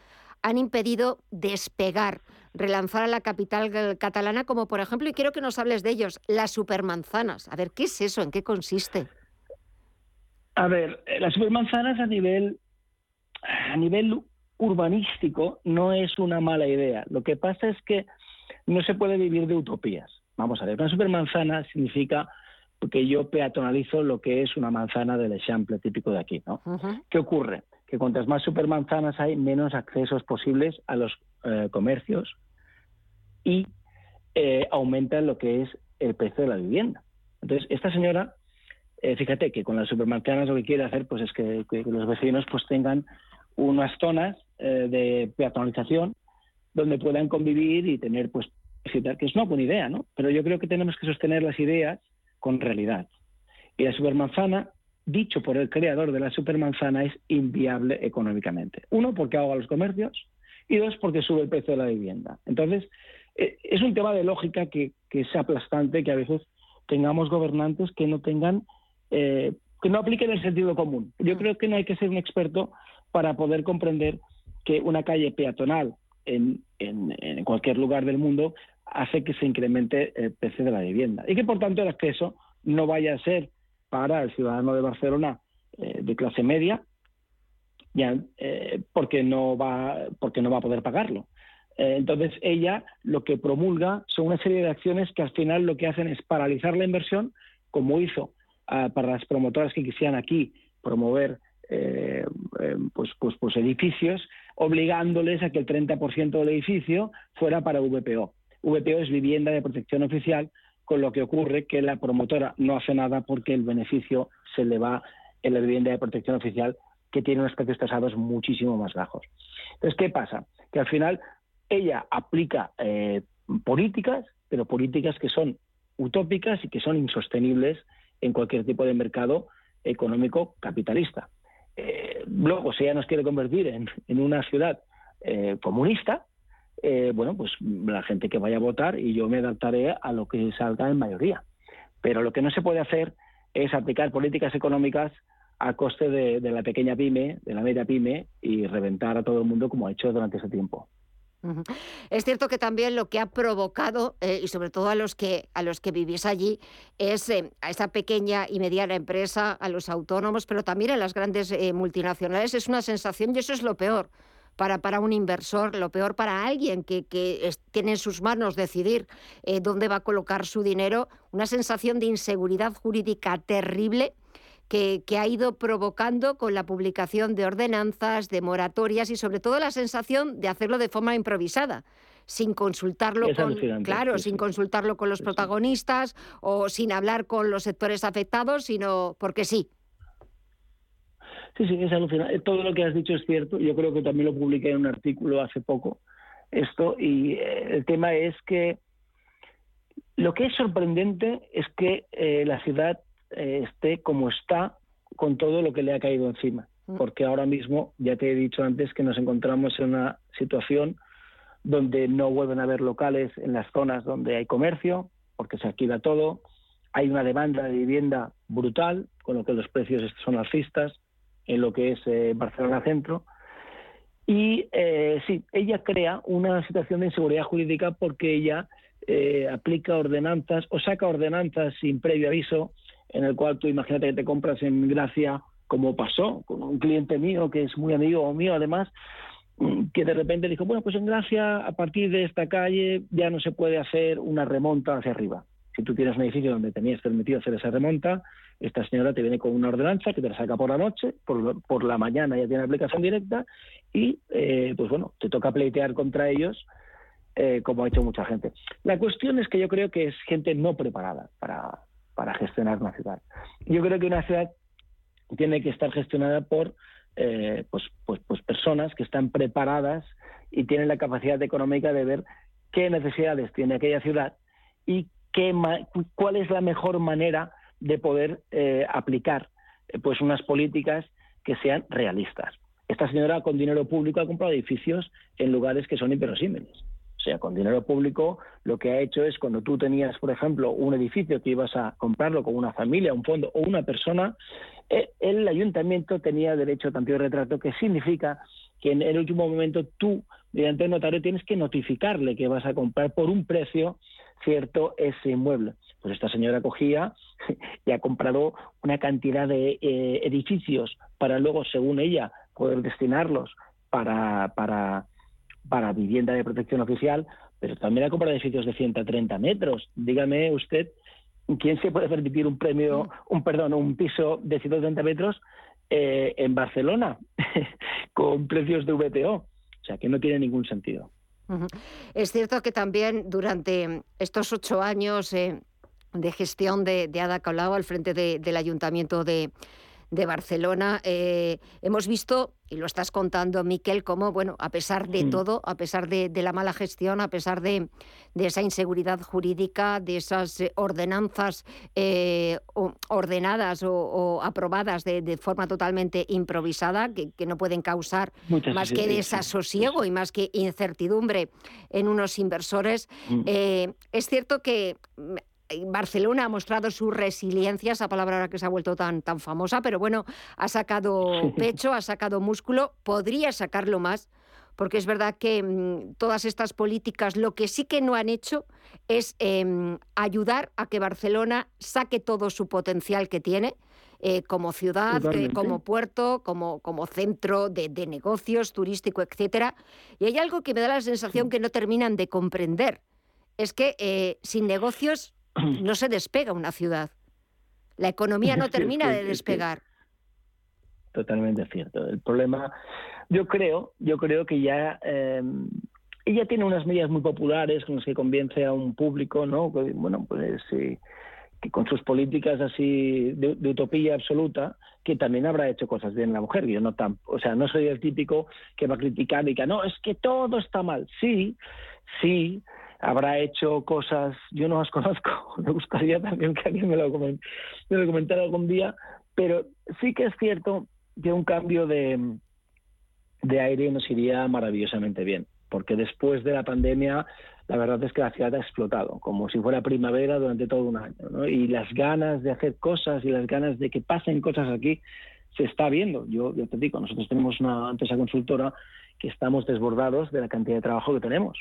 han impedido despegar, relanzar a la capital catalana, como por ejemplo, y quiero que nos hables de ellos, las supermanzanas. A ver, ¿qué es eso? ¿En qué consiste? A ver, eh, las supermanzanas a nivel, a nivel urbanístico no es una mala idea. Lo que pasa es que no se puede vivir de utopías. Vamos a ver, una supermanzana significa que yo peatonalizo lo que es una manzana del ejemplo típico de aquí, ¿no? ¿Qué ocurre? Que cuantas más supermanzanas hay, menos accesos posibles a los eh, comercios y eh, aumenta lo que es el precio de la vivienda. Entonces, esta señora, eh, fíjate que con las supermanzanas lo que quiere hacer pues es que, los vecinos pues tengan unas zonas de peatonalización donde puedan convivir y tener pues que es una buena idea, ¿no? Pero yo creo que tenemos que sostener las ideas con realidad. Y la supermanzana, dicho por el creador de la supermanzana, es inviable económicamente. Uno, porque ahoga los comercios, y dos, porque sube el precio de la vivienda. Entonces, eh, es un tema de lógica que, es aplastante que a veces tengamos gobernantes que no tengan, eh, que no apliquen el sentido común. Yo creo que no hay que ser un experto para poder comprender que una calle peatonal en, en, cualquier lugar del mundo hace que se incremente el precio de la vivienda. Y que por tanto el acceso no vaya a ser para el ciudadano de Barcelona eh, de clase media ya, eh, porque no va porque no va a poder pagarlo. eh, entonces ella lo que promulga son una serie de acciones que al final lo que hacen es paralizar la inversión como hizo ah, para las promotoras que quisieran aquí promover pues, pues, pues edificios obligándoles a que el 30% del edificio fuera para VPO. VPO es vivienda de protección oficial, con lo que ocurre que la promotora no hace nada porque el beneficio se le va en la vivienda de protección oficial, que tiene unos precios tasados muchísimo más bajos. Entonces, ¿qué pasa? Que al final ella aplica eh, políticas, pero políticas que son utópicas y que son insostenibles en cualquier tipo de mercado económico capitalista. Eh, luego, si ella nos quiere convertir en, una ciudad eh, comunista, eh, bueno, pues la gente que vaya a votar y yo me adaptaré a lo que salga en mayoría. Pero lo que no se puede hacer es aplicar políticas económicas a coste de, la pequeña pyme, de la media pyme, y reventar a todo el mundo como ha hecho durante ese tiempo. Es cierto que también lo que ha provocado, y sobre todo a los que, a los que vivís allí, es a esa pequeña y mediana empresa, a los autónomos, pero también a las grandes multinacionales, es una sensación, y eso es lo peor, para, para un inversor, lo peor para alguien que, tiene en sus manos decidir eh, dónde va a colocar su dinero, una sensación de inseguridad jurídica terrible. Que, ha ido provocando con la publicación de ordenanzas, de moratorias y sobre todo la sensación de hacerlo de forma improvisada sin consultarlo con claro, sin consultarlo con los protagonistas o sin hablar con los sectores afectados, sino porque sí. Sí, sí, es alucinante. Todo lo que has dicho es cierto. Yo creo que también lo publiqué en un artículo hace poco, esto, y eh, el tema es que lo que es sorprendente es que eh, la ciudad eh, esté como está con todo lo que le ha caído encima. Mm. Porque ahora mismo, ya te he dicho antes, que nos encontramos en una situación donde no vuelven a haber locales en las zonas donde hay comercio, porque se alquila todo. Hay una demanda de vivienda brutal, con lo que los precios son alcistas en lo que es eh, Barcelona Centro. Y eh, sí, ella crea una situación de inseguridad jurídica porque ella eh, aplica ordenanzas o saca ordenanzas sin previo aviso, en el cual tú imagínate que te compras en Gracia, como pasó con un cliente mío que es muy amigo mío además, mm, que de repente dijo, bueno, pues en Gracia a partir de esta calle ya no se puede hacer una remonta hacia arriba. Si tú tienes un edificio donde tenías permitido hacer esa remonta, esta señora te viene con una ordenanza que te la saca por la noche, por, la mañana ya tiene aplicación directa y, eh, pues bueno, te toca pleitear contra ellos, eh, como ha hecho mucha gente. La cuestión es que yo creo que es gente no preparada para, para gestionar una ciudad. Yo creo que una ciudad tiene que estar gestionada por eh, pues, pues, pues personas que están preparadas y tienen la capacidad económica de ver qué necesidades tiene aquella ciudad y qué, cuál es la mejor manera de poder eh, aplicar eh, pues unas políticas que sean realistas. Esta señora con dinero público ha comprado edificios en lugares que son inverosímiles. O sea, con dinero público lo que ha hecho es cuando tú tenías, por ejemplo, un edificio que ibas a comprarlo con una familia, un fondo o una persona, eh, el ayuntamiento tenía derecho a tanto de retrato, que significa que en el último momento tú, mediante el notario, tienes que notificarle que vas a comprar por un precio cierto ese inmueble. Pues esta señora cogía y ha comprado una cantidad de eh, edificios para luego, según ella, poder destinarlos para, para, para vivienda de protección oficial, pero también ha comprado edificios de 130 metros. Dígame usted, ¿quién se puede permitir un premio, un perdón, un piso de 130 metros eh, en Barcelona con precios de VTO? O sea, que no tiene ningún sentido. Es cierto que también durante estos ocho años eh, de gestión de, Ada Colau al frente del Ayuntamiento de, de Barcelona. Eh, hemos visto, y lo estás contando, Miquel, cómo, bueno, a pesar de todo, a pesar de, la mala gestión, a pesar de, esa inseguridad jurídica, de esas eh, ordenanzas eh, ordenadas o, aprobadas de, forma totalmente improvisada, que, no pueden causar más que desasosiego y más que incertidumbre en unos inversores, mm. es cierto que Barcelona ha mostrado su resiliencia, esa palabra ahora que se ha vuelto tan, tan famosa, pero bueno, ha sacado pecho, ha sacado músculo, podría sacarlo más, porque es verdad que mm, todas estas políticas lo que sí que no han hecho es em, ayudar a que Barcelona saque todo su potencial que tiene. Eh, como ciudad, eh, como puerto, como, como centro de, negocios, turístico, etcétera. Y hay algo que me da la sensación que no terminan de comprender. Es que eh, sin negocios no se despega una ciudad. La economía no termina de despegar. Totalmente cierto. El problema, yo creo, yo creo que ya eh, ella tiene unas medidas muy populares con las que convence a un público, ¿no? Bueno, pues sí, que con sus políticas así de, utopía absoluta, que también habrá hecho cosas bien la mujer. Yo no tan, o sea, no soy el típico que va a criticar y que no, es que todo está mal. Sí, sí, habrá hecho cosas, yo no las conozco, me gustaría también que alguien me lo, comentara algún día, pero sí que es cierto que un cambio de, de aire nos iría maravillosamente bien, porque después de la pandemia la verdad es que la ciudad ha explotado, como si fuera primavera durante todo un año, y las ganas de hacer cosas y las ganas de que pasen cosas aquí se está viendo. Yo, yo te digo, nosotros tenemos una empresa consultora que estamos desbordados de la cantidad de trabajo que tenemos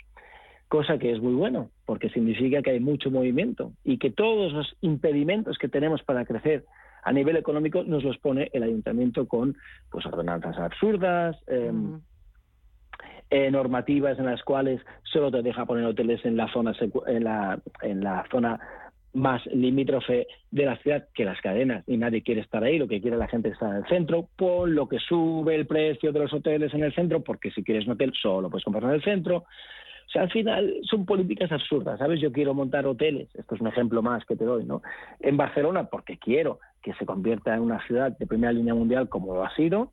cosa que es muy bueno, porque significa que hay mucho movimiento y que todos los impedimentos que tenemos para crecer a nivel económico nos los pone el ayuntamiento con pues ordenanzas absurdas, em, eh, normativas en las cuales solo te deja poner hoteles en la zona en la, en la zona más limítrofe de la ciudad que las cadenas y nadie quiere estar ahí, lo que quiere la gente es estar en el centro, por lo que sube el precio de los hoteles en el centro, porque si quieres un hotel solo puedes comprarlo en el centro, o sea, al final son políticas absurdas, ¿sabes? Yo quiero montar hoteles, esto es un ejemplo más que te doy, ¿no? En Barcelona, porque quiero que se convierta en una ciudad de primera línea mundial como lo ha sido,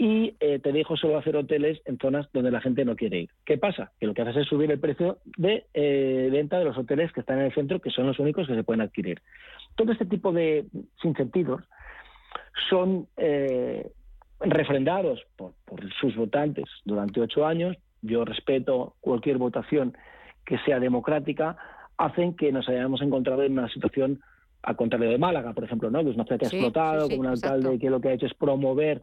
y eh, te dejo solo hacer hoteles en zonas donde la gente no quiere ir. ¿Qué pasa? Que lo que haces es subir el precio de eh, venta de los hoteles que están en el centro, que son los únicos que se pueden adquirir. Todo este tipo de sinsentidos son eh, refrendados por, sus votantes durante ocho años, yo respeto cualquier votación que sea democrática, hacen que nos hayamos encontrado en una situación al contrario de Málaga, por ejemplo, ¿no? que es una ciudad que ha explotado, con un alcalde que lo que ha hecho es promover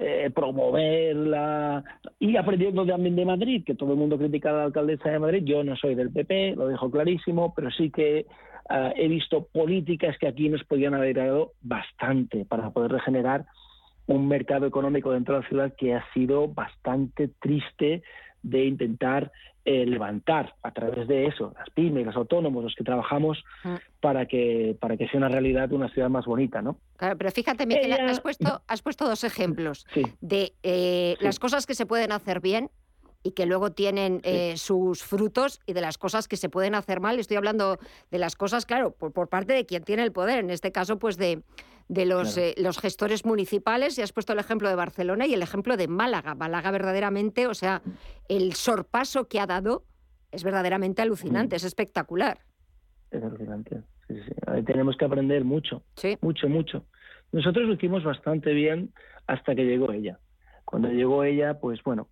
eh, promoverla y aprendiendo también de Madrid, que todo el mundo critica a la alcaldesa de Madrid. Yo no soy del PP, lo dejo clarísimo, pero sí que eh, he visto políticas que aquí nos podían haber dado bastante para poder regenerar un mercado económico dentro de la ciudad que ha sido bastante triste de intentar eh, levantar a través de eso las pymes, los autónomos, los que trabajamos mm. para que para que sea una realidad una ciudad más bonita, ¿no? Claro, pero fíjate, Miquel, has puesto has puesto dos ejemplos de eh, las cosas que se pueden hacer bien y que luego tienen eh, sus frutos y de las cosas que se pueden hacer mal. Estoy hablando de las cosas, claro, por, por parte de quien tiene el poder, en este caso, pues de, de los, eh, los gestores municipales y has puesto el ejemplo de Barcelona y el ejemplo de Málaga. Málaga verdaderamente, o sea, el sorpaso que ha dado es verdaderamente alucinante, es espectacular. Es alucinante. tenemos que aprender mucho, mucho, mucho. Nosotros lo hicimos bastante bien hasta que llegó ella. Cuando llegó ella, pues bueno,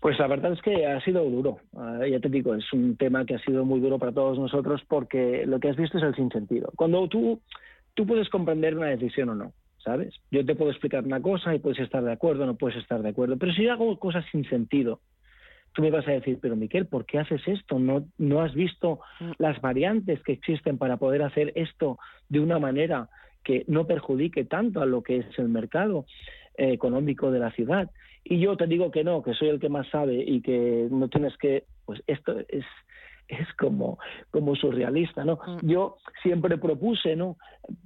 Pues la verdad es que ha sido duro. Ah, ya te digo, es un tema que ha sido muy duro para todos nosotros porque lo que has visto es el sinsentido. Cuando tú, tú puedes comprender una decisión o no, ¿sabes? Yo te puedo explicar una cosa y puedes estar de acuerdo o no puedes estar de acuerdo. Pero si yo hago cosas sin sentido, tú me vas a decir, pero Miquel, ¿por qué haces esto? ¿No, no has visto mm. las variantes que existen para poder hacer esto de una manera que no perjudique tanto a lo que es el mercado eh, económico de la ciudad? Y yo te digo que no, que soy el que más sabe y que no tienes que, pues esto es es como, como surrealista, ¿no? Mm. Yo siempre propuse, ¿no?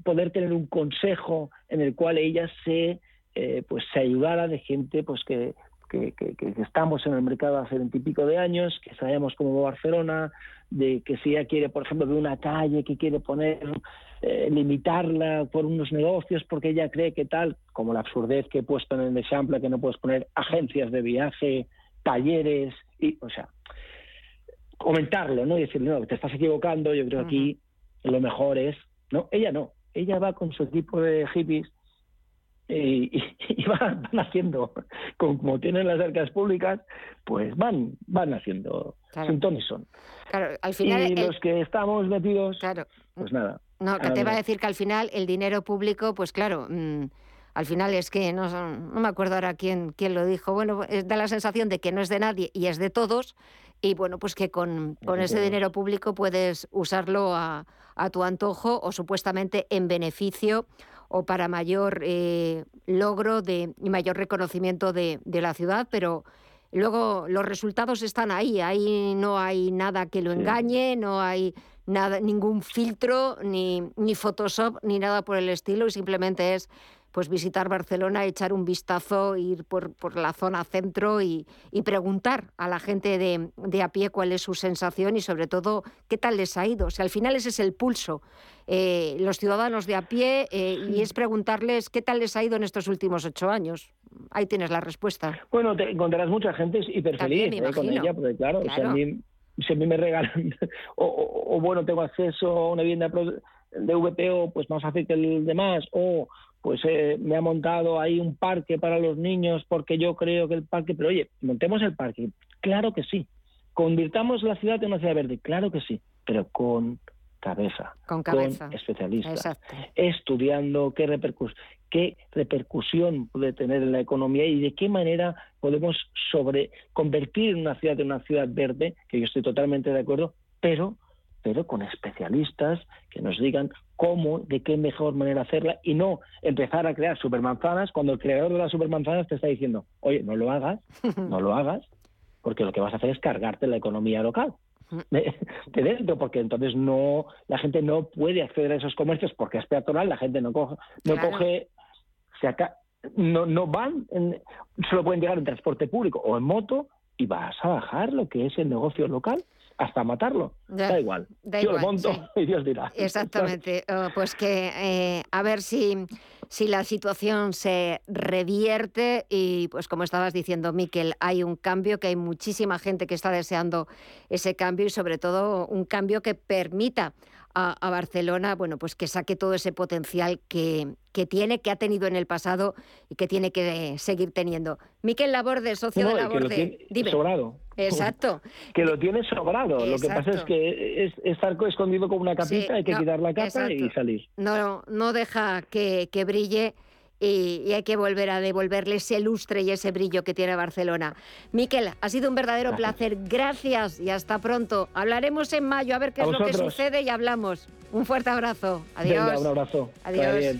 Poder tener un consejo en el cual ella se, eh, pues se ayudara de gente, pues que, que, estamos en el mercado hace veintipico de años, que sabemos cómo va Barcelona, de que si ella quiere, por ejemplo, de una calle que quiere poner, eh, limitarla por unos negocios porque ella cree que tal, como la absurdez que he puesto en el ejemplo, que no puedes poner agencias de viaje, talleres, y, o sea, comentarlo, ¿no? Y decir, no, te estás equivocando, yo creo que aquí lo mejor es, no, ella no, ella va con su equipo de hippies y, van, haciendo, como, tienen las arcas públicas, pues van, van haciendo claro. y son. Claro, al final. Y los que estamos metidos, claro. pues nada. No, que te va a decir que al final el dinero público, pues claro. Mm, al final es que no, no me acuerdo ahora quién, quién lo dijo. Bueno, da la sensación de que no es de nadie y es de todos y bueno, pues que con, con ese dinero público puedes usarlo a, a, tu antojo o supuestamente en beneficio o para mayor eh, logro de, y mayor reconocimiento de, de, la ciudad, pero luego los resultados están ahí, ahí no hay nada que lo engañe, no hay nada, ningún filtro, ni, ni Photoshop, ni nada por el estilo, y simplemente es pues visitar Barcelona, echar un vistazo, ir por, por la zona centro y, y, preguntar a la gente de, de, a pie cuál es su sensación y sobre todo qué tal les ha ido. O sea, al final ese es el pulso. Eh, los ciudadanos de a pie eh, y es preguntarles qué tal les ha ido en estos últimos ocho años. Ahí tienes la respuesta. Bueno, te encontrarás mucha gente hiper feliz eh, con ella, porque claro, Si, a mí, si, a mí, me regalan, o, o, o, bueno, tengo acceso a una vivienda de VPO, pues más fácil que el demás, o pues eh, me ha montado ahí un parque para los niños porque yo creo que el parque, pero oye, montemos el parque, claro que sí, convirtamos la ciudad en una ciudad verde, claro que sí, pero con cabeza, con, cabeza. especialistas, estudiando qué, qué repercusión puede tener en la economía y de qué manera podemos sobre convertir una ciudad en una ciudad verde, que yo estoy totalmente de acuerdo, pero pero con especialistas que nos digan cómo, de qué mejor manera hacerla y no empezar a crear supermanzanas cuando el creador de las supermanzanas te está diciendo, oye, no lo hagas, no lo hagas, porque lo que vas a hacer es cargarte la economía local de, dentro, porque entonces no la gente no puede acceder a esos comercios porque es peatonal, la gente no coge, no coge, se acá, no, no van, en, solo pueden llegar en transporte público o en moto y vas a bajar lo que es el negocio local hasta matarlo. da igual. Yo lo monto y Dios dirá. Exactamente. Oh, pues que eh, a ver si, si la situación se revierte y pues como estabas diciendo, Miquel, hay un cambio, que hay muchísima gente que está deseando ese cambio y sobre todo un cambio que permita a, Barcelona, bueno, pues que saque todo ese potencial que, que, tiene, que ha tenido en el pasado y que tiene que seguir teniendo. Miquel Laborde, socio de Laborde. Dime. Sobrado. Exacto. que lo tiene sobrado. Lo que pasa es que es estar escondido como una capita, hay que quitar la capa y salir. No, no deja que, que brille y, hay que volver a devolverle ese lustre y ese brillo que tiene Barcelona. Miquel, ha sido un verdadero placer. Gracias y hasta pronto. Hablaremos en mayo a ver qué es lo que sucede y hablamos. Un fuerte abrazo. Adiós. un abrazo. Adiós.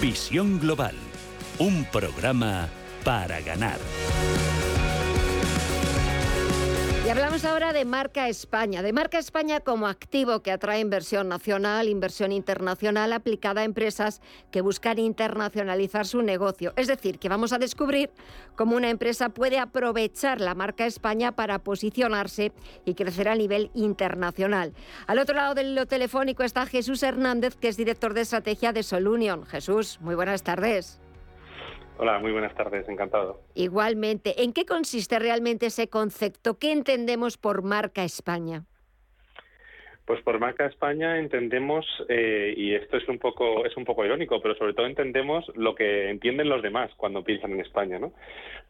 Visión Global, un programa para ganar. Y hablamos ahora de Marca España, de Marca España como activo que atrae inversión nacional, inversión internacional aplicada a empresas que buscan internacionalizar su negocio. Es decir, que vamos a descubrir cómo una empresa puede aprovechar la marca España para posicionarse y crecer a nivel internacional. Al otro lado del telefónico está Jesús Hernández, que es director de estrategia de Solunion. Jesús, muy buenas tardes. Hola, muy buenas tardes, encantado. Igualmente, ¿en qué consiste realmente ese concepto? ¿Qué entendemos por marca España? Pues por marca España entendemos, eh, y esto es un poco es un poco irónico, pero sobre todo entendemos lo que entienden los demás cuando piensan en España, ¿no?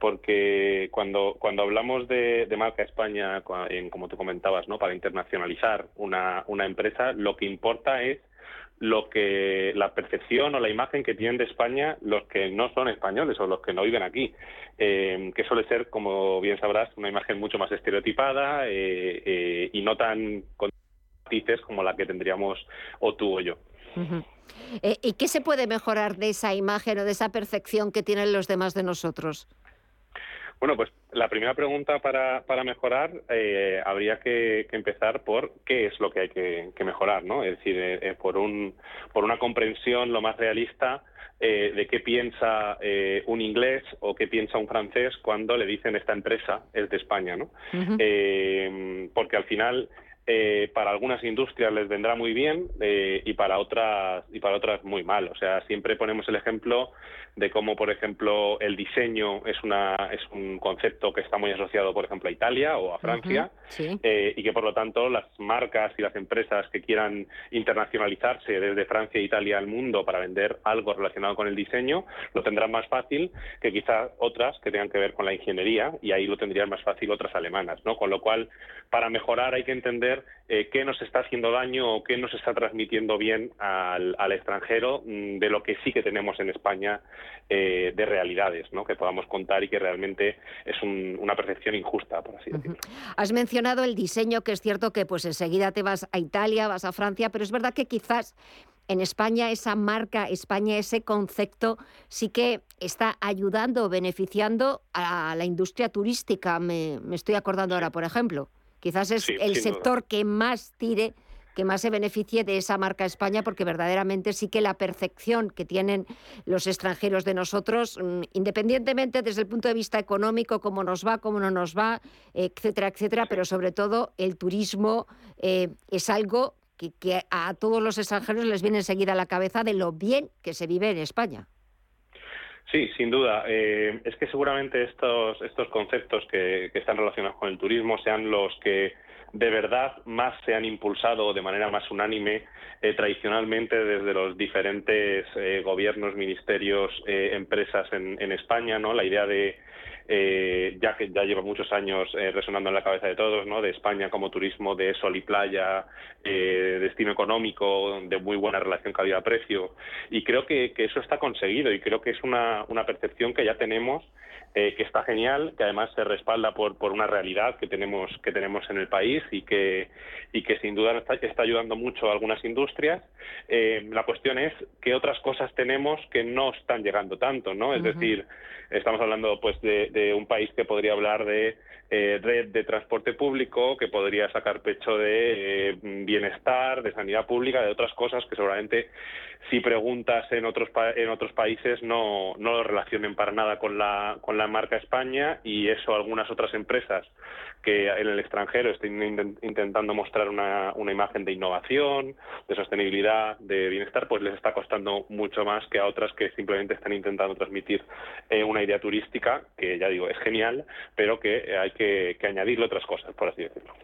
Porque cuando cuando hablamos de, marca España, como tú comentabas, ¿no? Para internacionalizar una, una empresa, lo que importa es lo que la percepción o la imagen que tienen de España los que no son españoles o los que no viven aquí, eh, que suele ser, como bien sabrás, una imagen mucho más estereotipada eh, y no tan como la que tendríamos o tú o yo. Eh, ¿Y qué se puede mejorar de esa imagen o de esa percepción que tienen los demás de nosotros? Bueno, pues la primera pregunta para, para mejorar eh, habría que, empezar por qué es lo que hay que, mejorar, ¿no? Es decir, eh, por, un, por una comprensión lo más realista de qué piensa un inglés o qué piensa un francés cuando le dicen esta empresa es de España, ¿no? porque al final eh, para algunas industrias les vendrá muy bien eh, y para otras y para otras muy mal. O sea, siempre ponemos el ejemplo de cómo, por ejemplo, el diseño es una es un concepto que está muy asociado, por ejemplo, a Italia o a Francia eh, y que, por lo tanto, las marcas y las empresas que quieran internacionalizarse desde Francia e Italia al mundo para vender algo relacionado con el diseño lo tendrán más fácil que quizás otras que tengan que ver con la ingeniería y ahí lo tendrían más fácil otras alemanas, ¿no? Con lo cual, para mejorar hay que entender eh, qué nos está haciendo daño o qué nos está transmitiendo bien al, extranjero mm, de lo que sí que tenemos en España eh, de realidades, ¿no? que podamos contar y que realmente es una percepción injusta, por así decirlo. Has mencionado el diseño, que es cierto que pues enseguida te vas a Italia, vas a Francia, pero es verdad que quizás en España esa marca, España, ese concepto sí que está ayudando beneficiando a la industria turística. Me, me estoy acordando ahora, por ejemplo. Quizás es el sector que más tire que más se beneficie de esa marca España, porque verdaderamente sí que la percepción que tienen los extranjeros de nosotros, mm, independientemente desde el punto de vista económico, cómo nos va, cómo no nos va, etcétera, etcétera, pero sobre todo el turismo eh, es algo que, que a todos los extranjeros les viene enseguida a la cabeza de lo bien que se vive en España. Sí, sin duda. Eh, es que seguramente estos, estos conceptos que, están relacionados con el turismo sean los que de verdad más se han impulsado de manera más unánime eh, tradicionalmente desde los diferentes eh, gobiernos, ministerios, empresas en, en, España, ¿no? La idea de eh, ya que ya lleva muchos años eh, resonando en la cabeza de todos, ¿no? de España como turismo de sol y playa, eh, destino económico, de muy buena relación calidad-precio. Y creo que, eso está conseguido y creo que es una, una percepción que ya tenemos eh, que está genial, que además se respalda por, por una realidad que tenemos, que tenemos en el país y que, y que sin duda está, está ayudando mucho a algunas industrias. Eh, la cuestión es qué otras cosas tenemos que no están llegando tanto, ¿no? Es decir, estamos hablando pues de, de, un país que podría hablar de eh, red de transporte público, que podría sacar pecho de bienestar, de sanidad pública, de otras cosas que seguramente si preguntas en otros en otros países no, no lo relacionen para nada con la con la marca España y eso algunas otras empresas que en el extranjero estén intentando mostrar una, una imagen de innovación, de sostenibilidad, de bienestar, pues les está costando mucho más que a otras que simplemente están intentando transmitir eh, una idea turística que ya digo es genial, pero que hay que, que añadirle otras cosas, por así decirlo.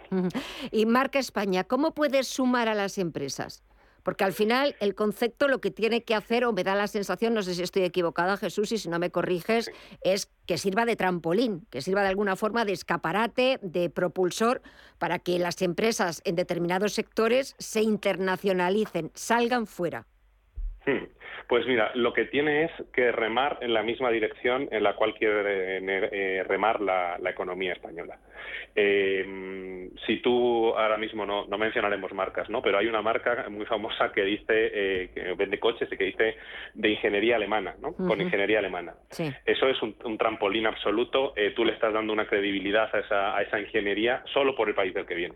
Y marca España, ¿cómo puedes sumar a las empresas? Porque al final el concepto lo que tiene que hacer, o me da la sensación, no sé si estoy equivocada, Jesús, y si no me corriges, es que sirva de trampolín, que sirva de alguna forma de escaparate, de propulsor, para que las empresas en determinados sectores se internacionalicen, salgan fuera. Pues mira, lo que tiene es que remar en la misma dirección en la cual quiere eh, remar la, economía española. Eh, si tú ahora mismo no, mencionaremos marcas, ¿no? Pero hay una marca muy famosa que dice eh, que vende coches y que dice de ingeniería alemana, ¿no? Con ingeniería alemana. Eso es un, trampolín absoluto. tú le estás dando una credibilidad a esa, a esa ingeniería solo por el país del que viene.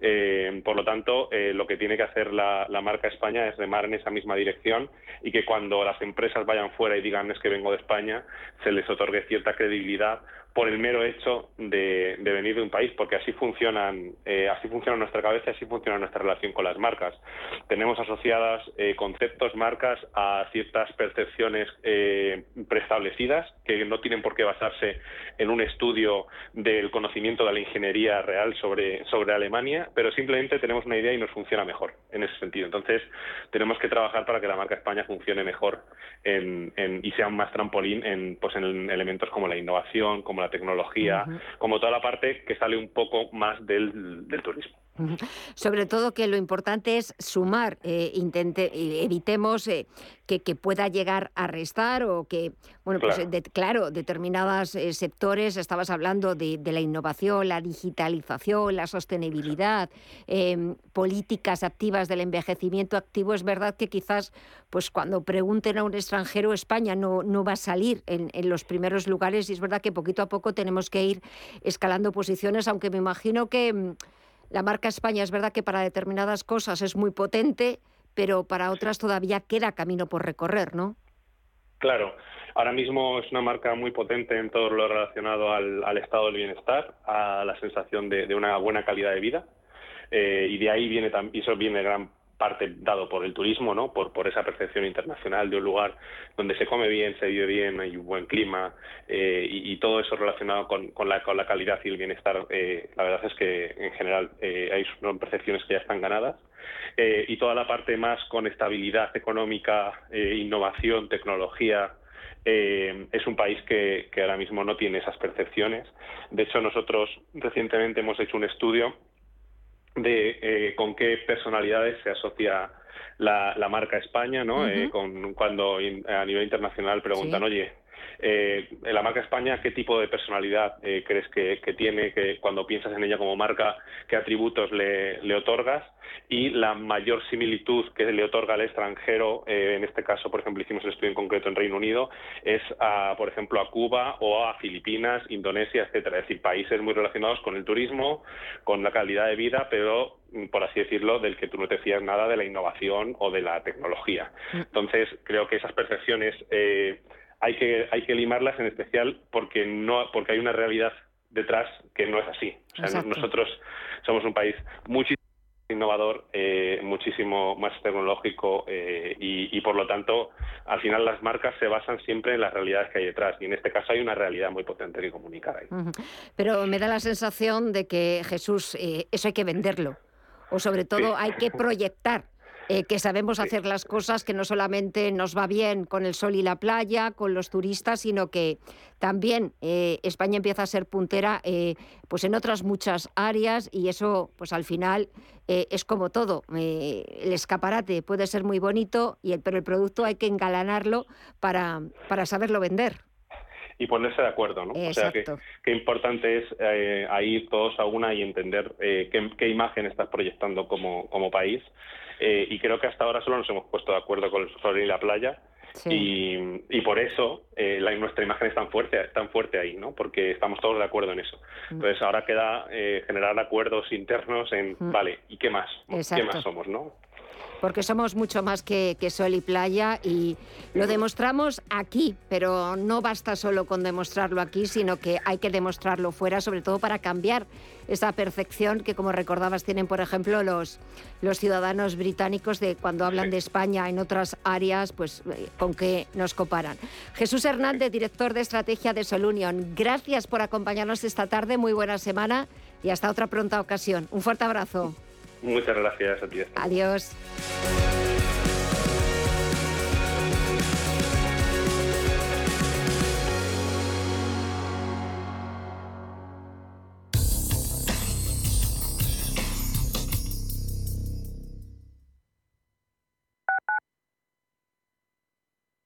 Eh, por lo tanto, eh, lo que tiene que hacer la, marca España es remar en esa misma dirección y que cuando las empresas vayan fuera y digan es que vengo de España, se les otorgue cierta credibilidad por el mero hecho de, venir de un país, porque así funcionan, eh, así funciona nuestra cabeza, así funciona nuestra relación con las marcas. Tenemos asociadas eh, conceptos, marcas a ciertas percepciones eh, preestablecidas que no tienen por qué basarse en un estudio del conocimiento de la ingeniería real sobre, sobre Alemania, pero simplemente tenemos una idea y nos funciona mejor en ese sentido. Entonces, tenemos que trabajar para que la marca España funcione mejor y sea un más trampolín en, pues, en elementos como la innovación, como la tecnología, como toda la parte que sale un poco más del, turismo. Sobre todo que lo importante es sumar, eh, intente, evitemos eh, que, pueda llegar a restar o que, bueno, pues claro, determinados eh, sectores, estabas hablando de, de, la innovación, la digitalización, la sostenibilidad, em, políticas activas del envejecimiento activo, es verdad que quizás pues cuando pregunten a un extranjero, España no, no va a salir en, en los primeros lugares y es verdad que poquito a poco tenemos que ir escalando posiciones, aunque me imagino que mm, la marca España es verdad que para determinadas cosas es muy potente, pero para otras todavía queda camino por recorrer, ¿no? Claro, ahora mismo es una marca muy potente en todo lo relacionado al, estado del bienestar, a la sensación de, una buena calidad de vida. Eh, y de ahí viene, y eso viene gran parte dado por el turismo, ¿no? Por, por esa percepción internacional de un lugar donde se come bien, se vive bien, hay un buen clima eh, y, todo eso relacionado con, con, la, con la calidad y el bienestar. Eh, la verdad es que en general eh, hay son percepciones que ya están ganadas. y toda la parte más con estabilidad económica, innovación, tecnología, es un país que, ahora mismo no tiene esas percepciones. De hecho, nosotros recientemente hemos hecho un estudio de eh, con qué personalidades se asocia la, marca España, ¿no? Eh, con, cuando a nivel internacional preguntan, oye, eh, la marca España, ¿qué tipo de personalidad eh, crees que, tiene? Que cuando piensas en ella como marca, ¿qué atributos le, otorgas? Y la mayor similitud que le otorga al extranjero, eh, en este caso, por ejemplo, hicimos el estudio en concreto en Reino Unido, es, a, por ejemplo, a Cuba o a Filipinas, Indonesia, etcétera. Es decir, países muy relacionados con el turismo, con la calidad de vida, pero por así decirlo, del que tú no te fías nada de la innovación o de la tecnología. Mm. Entonces, creo que esas percepciones eh, hay que, hay que limarlas en especial porque, no, porque hay una realidad detrás que no es así. nosotros somos un país muchísimo innovador, eh, muchísimo más tecnológico eh, y, por lo tanto al final las marcas se basan siempre en las realidades que hay detrás y en este caso hay una realidad muy potente que comunicar ahí. Pero me da la sensación de que Jesús, eh, eso hay que venderlo o sobre todo hay que proyectar eh, que sabemos hacer las cosas, que no solamente nos va bien con el sol y la playa, con los turistas, sino que también eh, España empieza a ser puntera eh, pues en otras muchas áreas y eso pues al final es como todo. el escaparate puede ser muy bonito, y pero el producto hay que engalanarlo para, para saberlo vender y ponerse de acuerdo, ¿no? O sea, que, qué importante es eh, ir todos a una y entender qué, qué, imagen estás proyectando como, como país eh, y creo que hasta ahora solo nos hemos puesto de acuerdo con el sol y la playa. Y, y, por eso eh, la, nuestra imagen es tan fuerte, tan fuerte ahí, ¿no? Porque estamos todos de acuerdo en eso. Mm. Entonces ahora queda eh, generar acuerdos internos en, mm. vale, ¿y qué más? ¿Qué más somos, no? Porque somos mucho más que, sol y playa y lo demostramos aquí, pero no basta solo con demostrarlo aquí, sino que hay que demostrarlo fuera, sobre todo para cambiar esa percepción que, como recordabas, tienen, por ejemplo, los, los ciudadanos británicos de cuando hablan de España en otras áreas, pues eh, con qué nos comparan. Jesús Hernández, director de estrategia de Solunion, gracias por acompañarnos esta tarde, muy buena semana y hasta otra pronta ocasión. Un fuerte abrazo. Muchas gracias a ti. Adiós.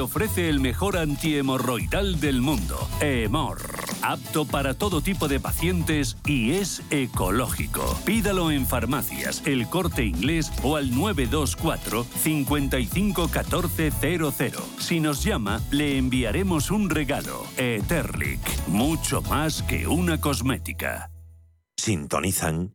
ofrece el mejor antihemorroidal del mundo, Hemor. Apto para todo tipo de pacientes y es ecológico. Pídalo en farmacias, el corte inglés o al 924 55 14 00. Si nos llama, le enviaremos un regalo. Eterlic, mucho más que una cosmética. Sintonizan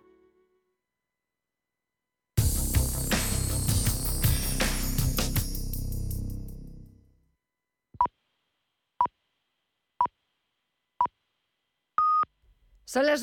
Son las